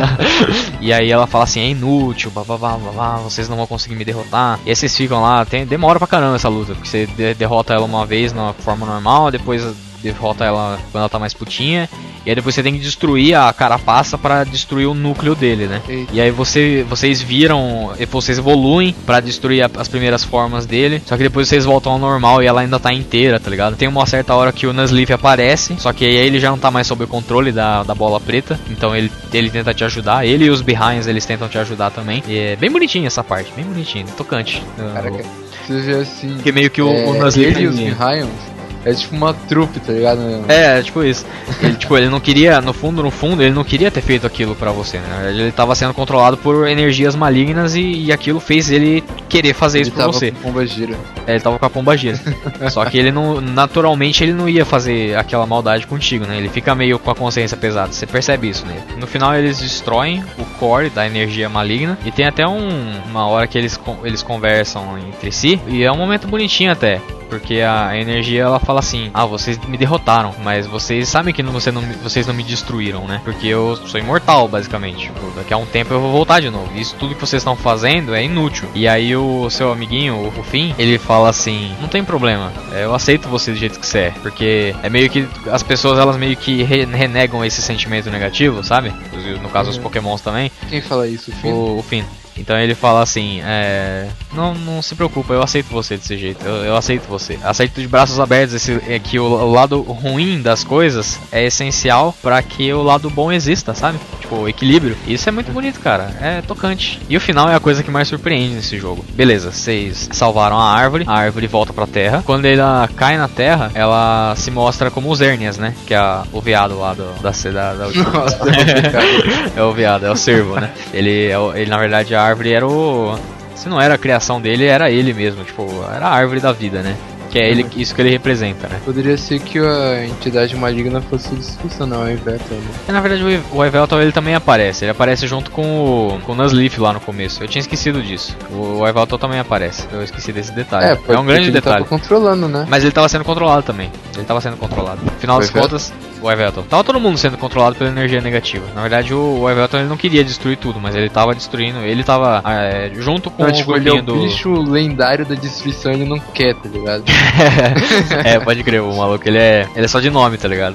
(laughs) e aí ela fala assim, é inútil, blá, blá, vocês não vão conseguir me derrotar. E aí vocês ficam lá, tem, demora pra caramba essa luta, porque você de derrota ela uma vez na forma normal, depois derrota ela quando ela tá mais putinha. E aí depois você tem que destruir a carapaça para destruir o núcleo dele, né? Eita. E aí você, vocês viram, vocês evoluem para destruir a, as primeiras formas dele. Só que depois vocês voltam ao normal e ela ainda tá inteira, tá ligado? Tem uma certa hora que o Nuzleaf aparece, só que aí ele já não tá mais sob o controle da, da bola preta. Então ele, ele tenta te ajudar. Ele e os Behinds eles tentam te ajudar também. E é bem bonitinho essa parte, bem bonitinho, tocante. Caraca, você vê assim. Que meio que o, é, o Nuzleaf. Ele e os Behinds é tipo uma trupe, tá ligado? É, é tipo isso. Ele, tipo, ele não queria, no fundo, no fundo, ele não queria ter feito aquilo para você, né? Ele estava sendo controlado por energias malignas e, e, aquilo fez ele querer fazer ele isso por você. Com a pomba gira. É, ele tava com a pomba gira. (laughs) Só que ele não, naturalmente, ele não ia fazer aquela maldade contigo, né? Ele fica meio com a consciência pesada, você percebe isso nele. No final, eles destroem o core da energia maligna e tem até um, uma hora que eles, eles conversam entre si e é um momento bonitinho até. Porque a energia ela fala assim: Ah, vocês me derrotaram, mas vocês sabem que não, você não, vocês não me destruíram, né? Porque eu sou imortal, basicamente. Tipo, daqui a um tempo eu vou voltar de novo. Isso tudo que vocês estão fazendo é inútil. E aí o seu amiguinho, o Rufim, ele fala assim: Não tem problema, é, eu aceito você do jeito que você é. Porque é meio que as pessoas elas meio que renegam esse sentimento negativo, sabe? No caso, os uhum. pokémons também. Quem fala isso, o Finn? O, o Finn. Então ele fala assim: é, não, não se preocupa, eu aceito você desse jeito, eu, eu aceito você. Aceito de braços abertos esse, é que o, o lado ruim das coisas é essencial para que o lado bom exista, sabe? Tipo, o equilíbrio. Isso é muito bonito, cara. É tocante. E o final é a coisa que mais surpreende nesse jogo. Beleza, vocês salvaram a árvore, a árvore volta pra terra. Quando ela cai na terra, ela se mostra como os Hernias, né? Que é o veado lá do, da, da, da última. Nossa, (laughs) é o veado, é o cervo, né? Ele, é ele na verdade, a árvore era o. Se não era a criação dele, era ele mesmo, tipo, era a árvore da vida, né? Que é ele, isso que ele representa, né? Poderia ser que a entidade maligna fosse disfuncional, o Evelton. Né? É, na verdade, o Evelton ele também aparece. Ele aparece junto com o, com o Nuzleaf lá no começo. Eu tinha esquecido disso. O, Evelton também aparece. Eu esqueci desse detalhe. É, é um grande ele detalhe. Tava controlando, né? Mas ele estava sendo controlado também. Ele estava sendo controlado. Afinal das contas, o Evelton. Tava todo mundo sendo controlado pela energia negativa. Na verdade, o, Evelton ele não queria destruir tudo, mas ele tava destruindo. Ele tava é, junto com Não, o tipo, é do. bicho lendário da destruição, ele não quer, tá ligado? (laughs) é, pode crer, o maluco ele é, ele é só de nome, tá ligado?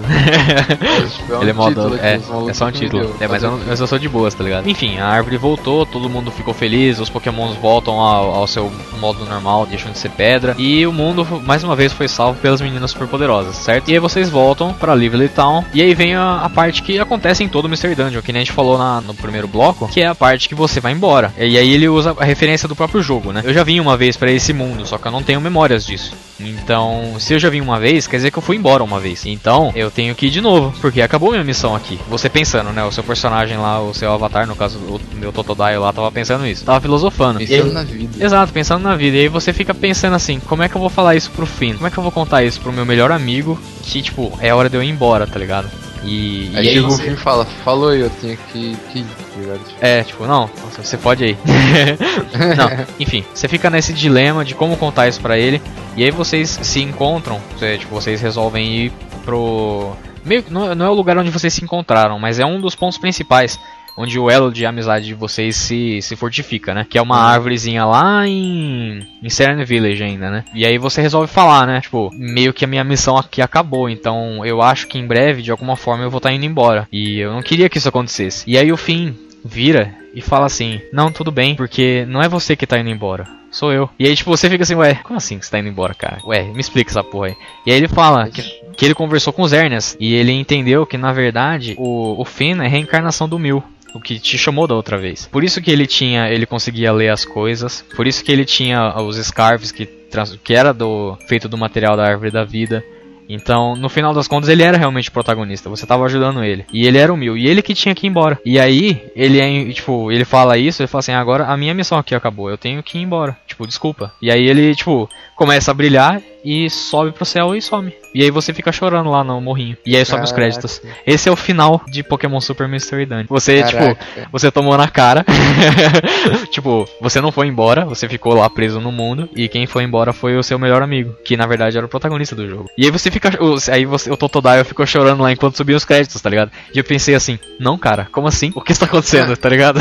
Tipo, é um ele é título maldoso. aqui, É, é só um título. deu, É, mas fazer eu, não- mas eu sou de boas, tá ligado? Enfim, a árvore voltou, todo mundo ficou feliz, os pokémons voltam ao, ao seu modo normal, deixam de ser pedra. E o mundo, mais uma vez, foi salvo pelas meninas superpoderosas, certo? E aí vocês voltam pra Lively Town. E aí vem a, a parte que acontece em todo o Mystery Dungeon, que nem a gente falou na- no primeiro bloco, que é a parte que você vai embora. E aí ele usa a referência do próprio jogo, né? Eu já vim uma vez pra esse mundo, só que eu não tenho memórias disso. Então, se eu já vim uma vez, quer dizer que eu fui embora uma vez. Então, eu tenho que ir de novo, porque acabou minha missão aqui. Você pensando, né? O seu personagem lá, o seu avatar, no caso, o meu Totodile lá, tava pensando isso. Tava filosofando. E aí- Pensando na vida. Exato, pensando na vida. E aí você fica pensando assim, como é que eu vou falar isso pro Finn? Como é que eu vou contar isso pro meu melhor amigo? Que, tipo, é hora de eu ir embora, tá ligado? E, Aí e aí chega o você- fim e fala, falou aí, eu tenho que, que É, tipo, não, nossa, você pode ir. (laughs) não, enfim, você fica nesse dilema de como contar isso pra ele. E aí vocês se encontram, você, tipo, vocês resolvem ir pro. Meio, que- não, é- não é o lugar onde vocês se encontraram, mas é um dos pontos principais. Onde o elo de amizade de vocês se, se fortifica, né? Que é uma árvorezinha lá em, em Seren Village ainda, né? E aí você resolve falar, né? Tipo, meio que a minha missão aqui acabou. Então eu acho que em breve, de alguma forma, eu vou estar indo embora. E eu não queria que isso acontecesse. E aí o Finn vira e fala assim: Não, tudo bem, porque não é você que tá indo embora. Sou eu. E aí, tipo, você fica assim, ué, como assim que você tá indo embora, cara? Ué, me explica essa porra aí. E aí ele fala que, que ele conversou com os Ernias e ele entendeu que, na verdade, o, o Finn é reencarnação do Mil. O que te chamou da outra vez. Por isso que ele tinha, ele conseguia ler as coisas. Por isso que ele tinha os scarves que, que era do feito do material da árvore da vida. Então, no final das contas, ele era realmente o protagonista. Você tava ajudando ele. E ele era Mil. E ele que tinha que ir embora. E aí, ele é, tipo, ele fala isso, ele fala assim, agora a minha missão aqui acabou. Eu tenho que ir embora. Tipo, desculpa. E aí ele, tipo, começa a brilhar e sobe pro céu e some. E aí você fica chorando lá no morrinho. E aí sobe os Caraca. créditos. Esse é o final de Pokémon Super Mystery Dungeon. Você, tipo, Caraca. você tomou na cara. (laughs) tipo, você não foi embora, você ficou lá preso no mundo. E quem foi embora foi o seu melhor amigo, que na verdade era o protagonista do jogo. E aí você fica. Aí você, o Totodile ficou chorando lá enquanto subia os créditos, tá ligado? E eu pensei assim: não, cara, como assim? O que está acontecendo, (laughs) tá ligado?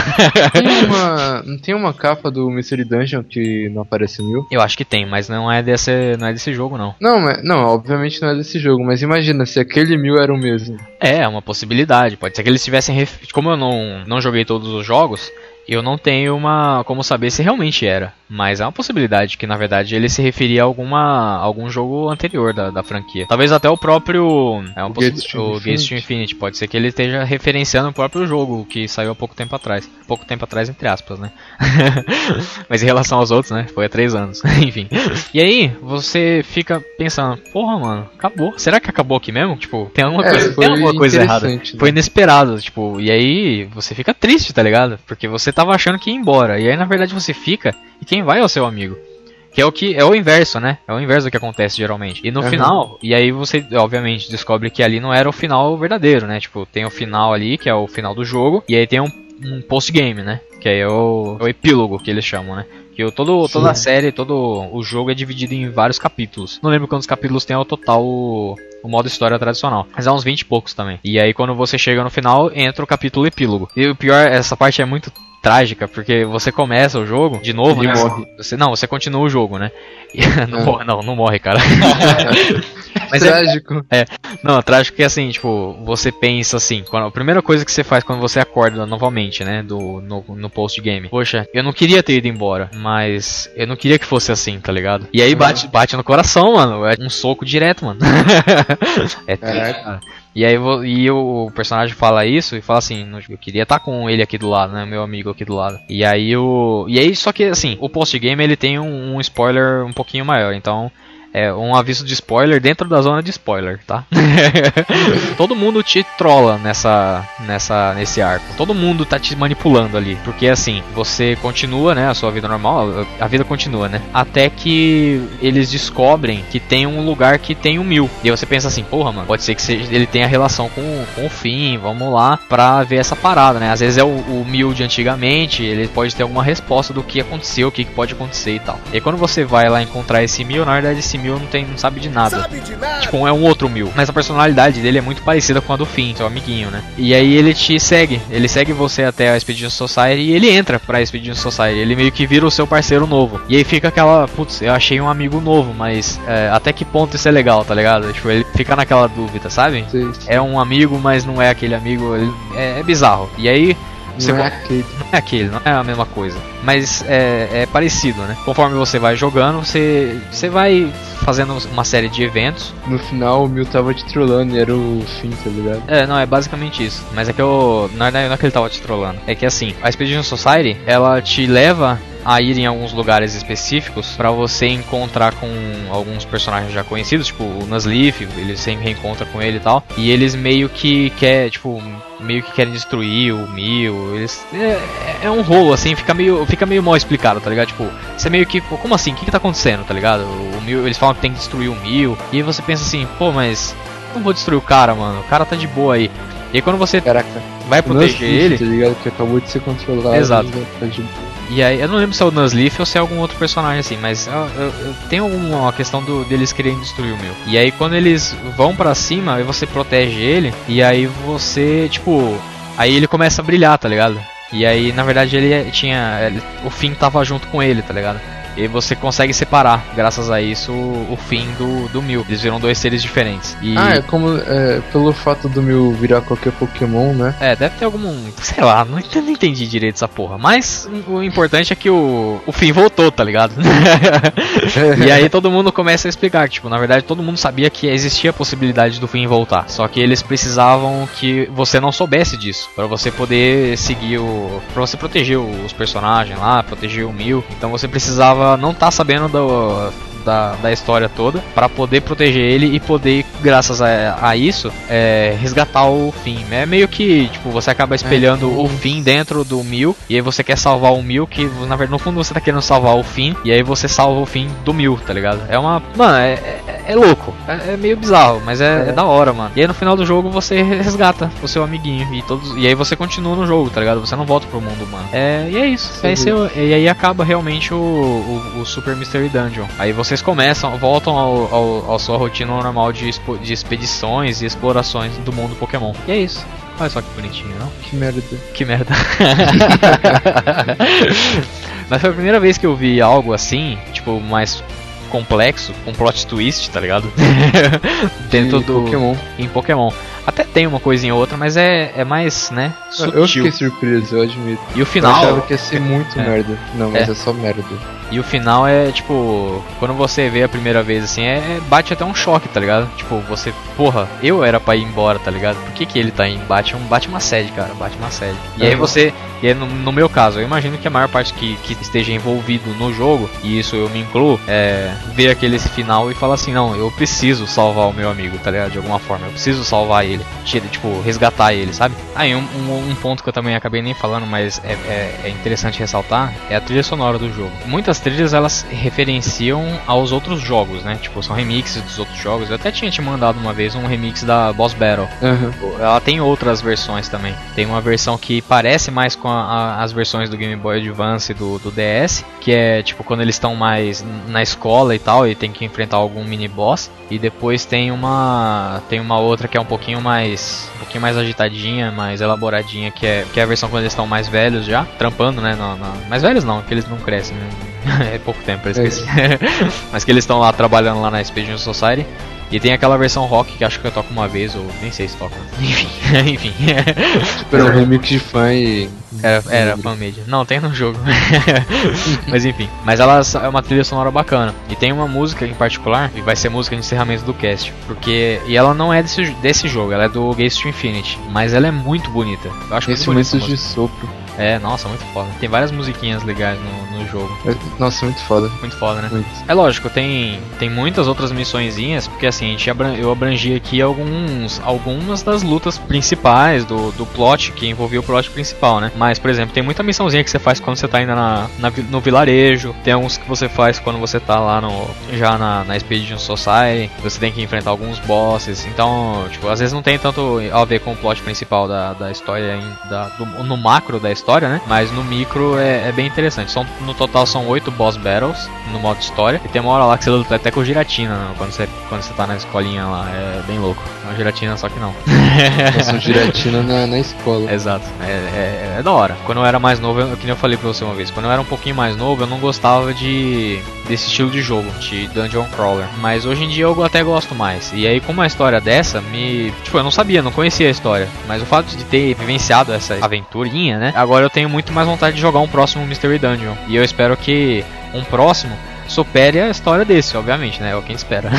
Tem uma, não tem uma capa do Mystery Dungeon que não aparece mil? eu acho que tem, mas não é desse, não é desse jogo, não. Não, mas, não, obviamente não é desse jogo, mas imagina se aquele mil era o mesmo. É, é uma possibilidade. Pode ser que eles tivessem. ref- Como eu não, não joguei todos os jogos, eu não tenho uma. como saber se realmente era. Mas é uma possibilidade que na verdade ele se referia a alguma. algum jogo anterior da, da franquia. Talvez até o próprio. É uma O Gates to Infinity. Infinity. Pode ser que ele esteja referenciando o próprio jogo que saiu há pouco tempo atrás. Pouco tempo atrás, entre aspas, né? (laughs) Mas em relação aos outros, né? Foi há três anos. (laughs) Enfim. E aí, você fica pensando, porra, mano, acabou. Será que acabou aqui mesmo? Tipo, tem alguma É, coisa, tem alguma coisa errada. né? Foi inesperado, tipo, e aí você fica triste, tá ligado? Porque você tava achando que ia embora. E aí, na verdade, você fica e quem vai é o seu amigo. Que é o que é o inverso, né? É o inverso do que acontece geralmente. E no Uhum. final, e aí você obviamente descobre que ali não era o final verdadeiro, né? Tipo, tem o final ali, que é o final do jogo, e aí tem um, um post-game, né? Que aí é o, é o epílogo que eles chamam, né? Que todo, toda a série, todo o jogo é dividido em vários capítulos. Não lembro quantos capítulos tem ao total o, o modo história tradicional. Mas há uns 20 e poucos também. E aí quando você chega no final, entra o capítulo epílogo. E o pior, essa parte é muito trágica, porque você começa o jogo de novo, Ele né? morre. Você, não, você continua o jogo, né? (laughs) Não, Ah. morre, não, não morre, cara. (laughs) Mas é, Trágico. não, trágico que assim, tipo, você pensa assim, quando, a primeira coisa que você faz quando você acorda novamente, né, do, no, no post-game. Poxa, eu não queria ter ido embora, mas eu não queria que fosse assim, tá ligado? E aí bate, bate no coração, mano, é um soco direto, mano. (laughs) é triste, cara. E aí e o personagem fala isso e fala assim, "Não, eu queria estar com ele aqui do lado, né, meu amigo aqui do lado. E aí o e aí só que assim, o post-game ele tem um, um spoiler um pouquinho maior, então é um aviso de spoiler dentro da zona de spoiler, tá? (laughs) Todo mundo te trola nessa, nessa, nesse arco. Todo mundo tá te manipulando ali, porque assim você continua, né, a sua vida normal, a vida continua, né? Até que eles descobrem que tem um lugar que tem um mil. E aí você pensa assim, porra, mano, pode ser que seja, ele tenha relação com, com o fim. Vamos lá pra ver essa parada, né? Às vezes é o, o mil de antigamente, ele pode ter alguma resposta do que aconteceu, o que pode acontecer e tal. E aí quando você vai lá encontrar esse mil, na verdade esse mil Mil não, tem, não sabe de nada. Sabe de nada. Tipo, é um outro Mil. Mas a personalidade dele é muito parecida com a do Finn, seu amiguinho, né? E aí ele te segue. Ele segue você até a Expedition Society e ele entra pra Expedition Society. Ele meio que vira o seu parceiro novo. E aí fica aquela, putz, eu achei um amigo novo, mas é, até que ponto isso é legal, tá ligado? Tipo, ele fica naquela dúvida, sabe? Sim. É um amigo, mas não é aquele amigo. É, é bizarro. E aí você não é aquele. Não é aquele, não é a mesma coisa. Mas é, é parecido, né? Conforme você vai jogando, você, você vai fazendo uma série de eventos. No final o Mil tava te trollando e era o fim, tá ligado? É, não, é basicamente isso. Mas é que eu. Não é, não é que ele tava te trollando. É que assim, a Expedition Society, ela te leva a ir em alguns lugares específicos para você encontrar com alguns personagens já conhecidos, tipo o Nuzleaf, ele sempre reencontra com ele e tal. E eles meio que quer, tipo, meio que querem destruir o Mil. Eles é, é, um rolo assim, fica meio fica meio mal explicado, tá ligado? Tipo, você meio que, como assim? O que, que tá acontecendo, tá ligado? O Mil, eles falam que tem que destruir o Mil. E aí você pensa assim, pô, mas não vou destruir o cara, mano. O cara tá de boa aí. E aí quando você Caraca, vai proteger ele, tá ligado? Que acabou de ser controlado. Exato. Tá de e aí, eu não lembro se é o Nuzleaf ou se é algum outro personagem assim, mas eu, eu, eu tem alguma questão do, deles quererem destruir o meu. E aí, quando eles vão para cima, você protege ele, e aí você, tipo, aí ele começa a brilhar, tá ligado? E aí, na verdade, ele tinha. Ele, o fim tava junto com ele, tá ligado? E você consegue separar, graças a isso, o fim do, do Mil. Eles viram dois seres diferentes. E... Ah, é como. É, pelo fato do Mil virar qualquer Pokémon, né? É, deve ter algum. Sei lá, não, não entendi direito essa porra. Mas o importante é que o, o fim voltou, tá ligado? (laughs) e aí todo mundo começa a explicar. Tipo, na verdade, todo mundo sabia que existia a possibilidade do fim voltar. Só que eles precisavam que você não soubesse disso. para você poder seguir o. pra você proteger os personagens lá, proteger o Mil. Então você precisava não tá sabendo do, da, da história toda para poder proteger ele e poder, graças a, a isso, é, resgatar o fim. É meio que, tipo, você acaba espelhando é. o fim dentro do Mil e aí você quer salvar o Mil, que na verdade no fundo você tá querendo salvar o fim e aí você salva o fim do Mil, tá ligado? É uma. Mano, é, é, é louco. É, é, meio bizarro, mas é, é, da hora, mano. E aí no final do jogo você resgata o seu amiguinho e todos. E aí você continua no jogo, tá ligado? Você não volta pro mundo humano. É, e é isso. Aí você, e aí acaba realmente o, o, o Super Mystery Dungeon. Aí você vocês começam, voltam ao, ao, ao sua rotina normal de, expo, de expedições e explorações do mundo Pokémon. E é isso. Olha só que bonitinho, não? Que merda. Que merda. (laughs) Mas foi a primeira vez que eu vi algo assim, tipo, mais complexo, com plot twist, tá ligado? (laughs) Dentro do Pokémon. Em Pokémon. Até tem uma coisinha ou outra, mas é, é mais, né, sutil. Eu fiquei surpreso, eu admito. E o final... Eu achava que ia ser muito é. merda. Não, mas é. é só merda. E o final é, tipo, quando você vê a primeira vez, assim, é, é, bate até um choque, tá ligado? Tipo, você, porra, eu era pra ir embora, tá ligado? Por que, que ele tá indo? Bate, um, bate uma sede, cara, bate uma sede. E uhum. aí você, e aí no, no, meu caso, eu imagino que a maior parte que, que esteja envolvido no jogo, e isso eu me incluo, é ver aquele final e falar assim, não, eu preciso salvar o meu amigo, tá ligado? De alguma forma, eu preciso salvar ele, tira, tipo, resgatar ele, sabe? Aí ah, um, um, um, ponto que eu também acabei nem falando, mas é, é, é interessante ressaltar, é a trilha sonora do jogo. Muitas as trilhas elas referenciam aos outros jogos, né? Tipo, são remixes dos outros jogos. Eu até tinha te mandado uma vez um remix da Boss Battle. Uhum. Ela tem outras versões também. Tem uma versão que parece mais com a, a, as versões do Game Boy Advance e do, do DS, que é tipo quando eles estão mais na escola e tal e tem que enfrentar algum mini boss. E depois tem uma tem uma outra que é um pouquinho mais um pouquinho mais agitadinha, mais elaboradinha, que é que é a versão quando eles estão mais velhos já, trampando, né? No... Mais velhos não, que eles não crescem. Né? (laughs) é pouco tempo, eu esqueci. É. (laughs) Mas que eles estão lá trabalhando lá na Expedition Society. E tem aquela versão rock que acho que eu toco uma vez, ou nem sei se toca. (laughs) Enfim, (laughs) enfim. (laughs) Era um remix de fã e. Era, era fan made. Não, tem no jogo. Mas enfim. Mas ela é uma trilha sonora bacana. E tem uma música em particular, que vai ser música de encerramento do cast. Porque. E ela não é desse, desse jogo, ela é do Gates to Infinity. Mas ela é muito bonita. Eu acho Instrumentos de sopro. É, nossa, muito foda. Tem várias musiquinhas legais no, no jogo. É, nossa, muito foda. Muito foda, né? Muito. É lógico, tem, tem muitas outras missõezinhas, porque assim, a gente abran eu abrangi aqui alguns, algumas das lutas principais do, do plot, que envolvia o plot principal, né? Mas, por exemplo, tem muita missãozinha que você faz quando você tá indo na, na no vilarejo, tem alguns que você faz quando você tá lá no, já na, na Expedition Society, você tem que enfrentar alguns bosses, então, tipo, às vezes não tem tanto a ver com o plot principal da, da história, da, do, no macro da história, história, né? Mas no micro é, é bem interessante. São, no total são 8 boss battles no modo história. E tem uma hora lá que você luta até com Giratina, né? quando, você, quando você tá na escolinha lá. É bem louco. É uma Giratina, só que não. (laughs) Nossa, Giratina na, na escola. Exato. É, é, é, da hora. Quando eu era mais novo, eu, que nem eu falei pra você uma vez, quando eu era um pouquinho mais novo, eu não gostava de desse estilo de jogo, de Dungeon Crawler. Mas hoje em dia eu até gosto mais. E aí, com uma história dessa, me. Tipo, eu não sabia, não conhecia a história. Mas o fato de ter vivenciado essa aventurinha, né? Agora eu tenho muito mais vontade de jogar um próximo Mystery Dungeon. E eu espero que um próximo supere a história desse, obviamente, né? É o que a gente espera.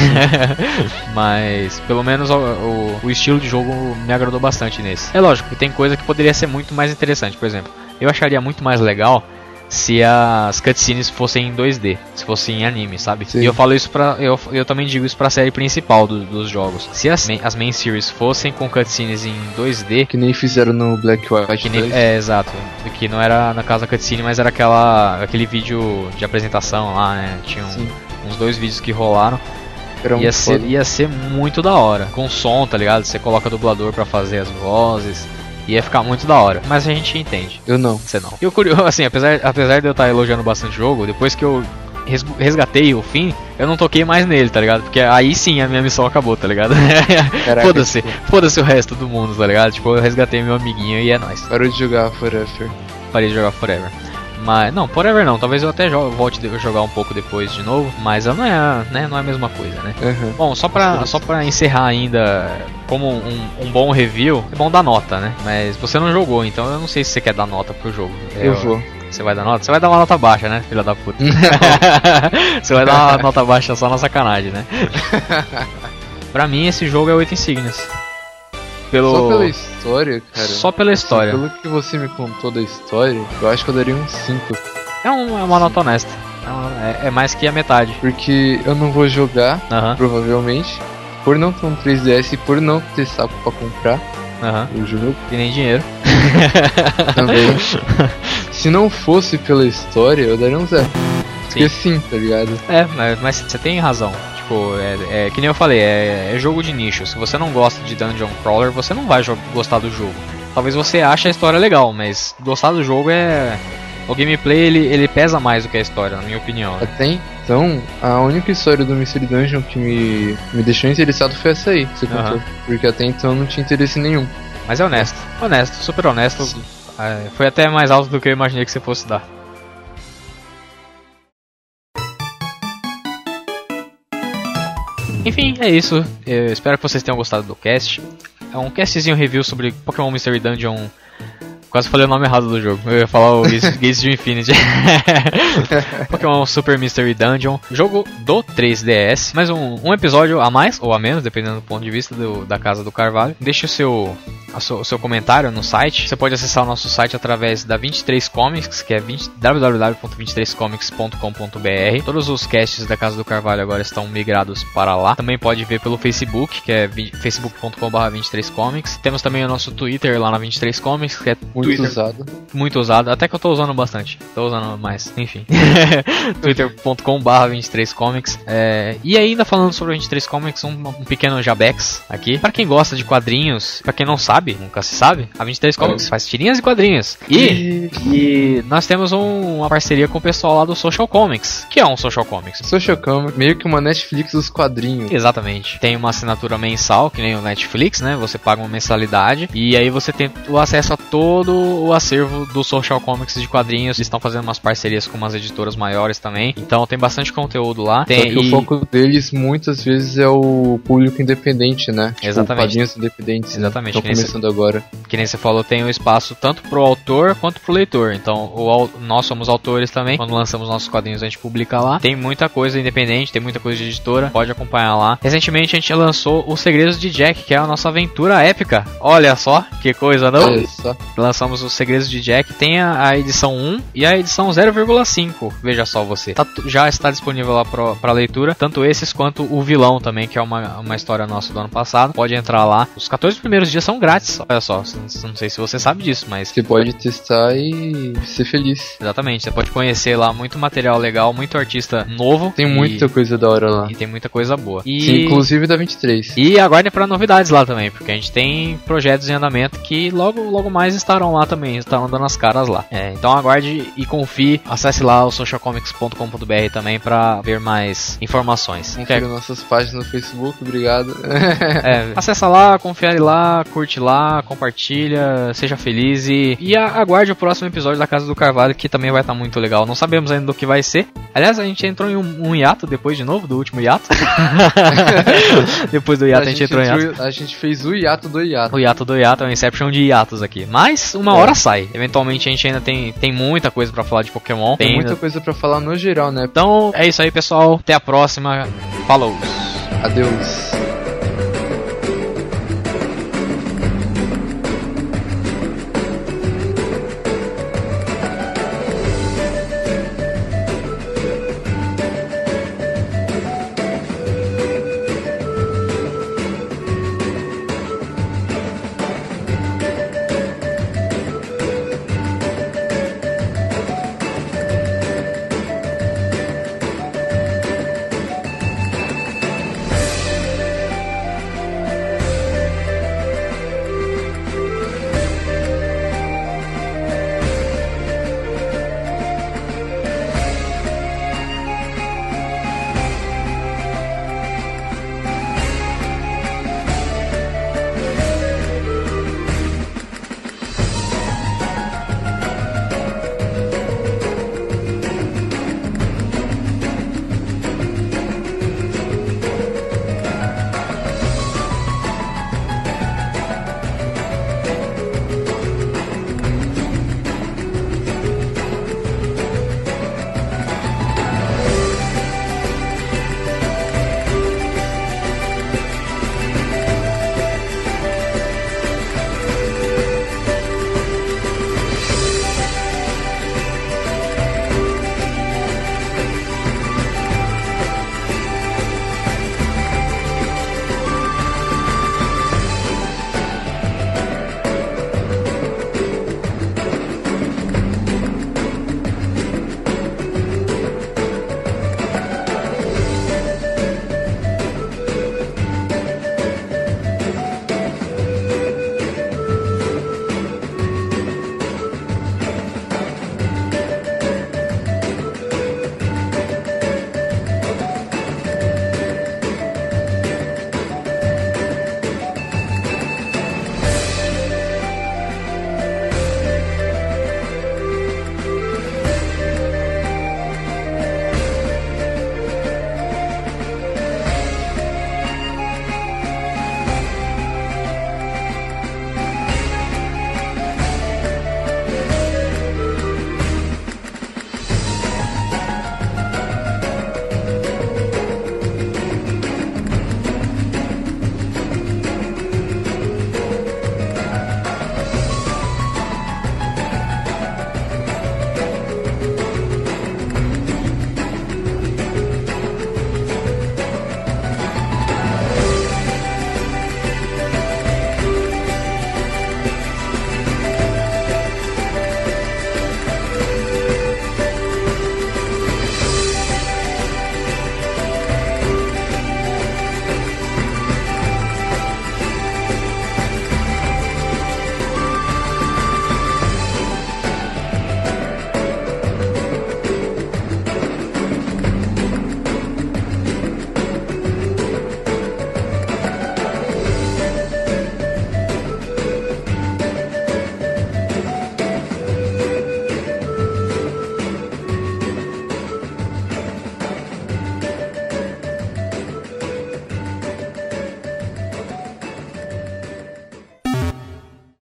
(laughs) Mas, pelo menos, o, o, o, estilo de jogo me agradou bastante nesse. É lógico que tem coisa que poderia ser muito mais interessante. Por exemplo, eu acharia muito mais legal se as cutscenes fossem em 2D, se fossem em anime, sabe? Sim. E eu falo isso pra. Eu, eu também digo isso pra série principal do, dos jogos. Se as, as main series fossem com cutscenes em 2D. Que nem fizeram no Black White. Que nem, é, exato. Que não era na casa cutscene, mas era aquela, aquele vídeo de apresentação lá, né? Tinha um, uns dois vídeos que rolaram. Ia ser, ia ser muito da hora. Com som, tá ligado? Você coloca dublador para fazer as vozes. Ia ficar muito da hora. Mas a gente entende. Eu não. Você não. E o curioso, (laughs) assim, apesar, apesar de eu estar elogiando bastante o jogo, depois que eu resgatei o fim, eu não toquei mais nele, tá ligado? Porque aí sim a minha missão acabou, tá ligado? (laughs) Foda-se, foda-se o resto do mundo, tá ligado? Tipo, eu resgatei meu amiguinho e é nóis. Parou de jogar Forever. Parei de jogar Forever. Mas, não, Forever não. Talvez eu até volte a jogar um pouco depois de novo. Mas não é, né, não é a mesma coisa, né? Uhum. Bom, só pra, só pra encerrar ainda, como um, um, bom review, é bom dar nota, né? Mas você não jogou, então eu não sei se você quer dar nota pro jogo. Eu, eu vou. Você vai dar nota? Você vai dar uma nota baixa, né, filha da puta? (laughs) (laughs) você vai dar uma nota baixa só na sacanagem, né? (laughs) pra mim, esse jogo é 8 insígnias. Pelo... Só pela história, cara. Só pela história. Assim, pelo que você me contou da história, eu acho que eu daria um 5. É, um, é uma nota honesta. É, é, é, mais que a metade. Porque eu não vou jogar, provavelmente. Por não ter um 3DS e por não ter saco pra comprar uhum. o jogo. E nem dinheiro. (laughs) Também. Se não fosse pela história, eu daria um zero. Sim. Porque sim, tá ligado? É, mas, mas você tem razão. Tipo, é, é, que nem eu falei, é, é, jogo de nicho. Se você não gosta de Dungeon Crawler, você não vai gostar do jogo. Talvez você ache a história legal, mas gostar do jogo é. O gameplay ele, ele pesa mais do que a história, na minha opinião. Né? Até então, a única história do Mystery Dungeon que me, me deixou interessado foi essa aí, que você contou. Uhum. Porque até então não tinha interesse nenhum. Mas é honesto, honesto, super honesto. É, foi até mais alto do que eu imaginei que você fosse dar. Enfim, é isso. Eu espero que vocês tenham gostado do cast. É um castzinho review sobre Pokémon Mystery Dungeon Quase falei o nome errado do jogo. Eu ia falar o Gates (laughs) de Infinity. (laughs) Pokémon Super Mystery Dungeon. Jogo do 3DS. Mais um, um episódio a mais ou a menos, dependendo do ponto de vista do, da Casa do Carvalho. Deixe o seu, o seu comentário no site. Você pode acessar o nosso site através da 23 Comics, que é www.23comics.com.br. Todos os casts da Casa do Carvalho agora estão migrados para lá. Também pode ver pelo Facebook, que é facebook.com/23comics. Temos também o nosso Twitter lá na 23 Comics, que é muito Twitter. usado. Muito usado. Até que eu tô usando bastante. Tô usando mais. Enfim. (laughs) twitter.com barra 23comics. É, e ainda falando sobre 23 Comics, um, um, pequeno jabex aqui. Para quem gosta de quadrinhos, para quem não sabe, nunca se sabe, a 23 Comics é. faz tirinhas e quadrinhos. E, e nós temos um, uma parceria com o pessoal lá do Social Comics. Que é um Social Comics? Social Comics, meio que uma Netflix dos quadrinhos. Exatamente. Tem uma assinatura mensal, que nem o Netflix, né? Você paga uma mensalidade e aí você tem o acesso a todo todo o acervo do Social Comics de quadrinhos. Eles estão fazendo umas parcerias com umas editoras maiores também. Então tem bastante conteúdo lá. Tem, e... o foco deles muitas vezes é o público independente, né? Tipo, Exatamente. Quadrinhos independentes. Né? Exatamente. Estão começando cê... agora. Que nem você falou, tem o um espaço tanto pro autor quanto pro leitor. Então o, nós somos autores também. Quando lançamos nossos quadrinhos a gente publica lá. Tem muita coisa independente, tem muita coisa de editora. Pode acompanhar lá. Recentemente a gente lançou Os Segredos de Jack, que é a nossa aventura épica. Olha só, que coisa, não? Olha só. Lançamos Os Segredos de Jack. Tem a, a edição 1 e a edição 0,5. Veja só você. Tá, já está disponível lá para leitura. Tanto esses quanto o vilão também, que é uma, uma história nossa do ano passado. Pode entrar lá. Os 14 primeiros dias são grátis. Olha só, não sei se você sabe disso, mas. Você pode testar e ser feliz. Exatamente. Você pode conhecer lá muito material legal, muito artista novo. Tem e... muita coisa da hora lá. E tem muita coisa boa. E... Sim, inclusive da 23. E aguardem para novidades lá também, porque a gente tem projetos em andamento que logo, logo mais estarão lá também, estarão dando as caras lá. É, então aguarde e confie. Acesse lá o socialcomics.com.br também para ver mais informações. Confira Quer... nossas páginas no Facebook, obrigado. é, (laughs) acessa lá, confere lá, curte lá, compartilha, seja feliz e, e aguarde o próximo episódio da Casa do Carvalho que também vai estar tá muito legal. Não sabemos ainda do que vai ser. Aliás, a gente entrou em um, um hiato depois de novo, do último hiato. (laughs) depois do hiato a, a gente, entrou em hiato. A gente fez o hiato do hiato. O hiato do hiato é um Inception de hiatos aqui. Mas uma é. hora sai. Eventualmente a gente ainda tem, tem muita coisa para falar de Pokémon. Tem, tem muita ainda... coisa para falar no geral, né? Então é isso aí, pessoal. Até a próxima. Falou. Adeus.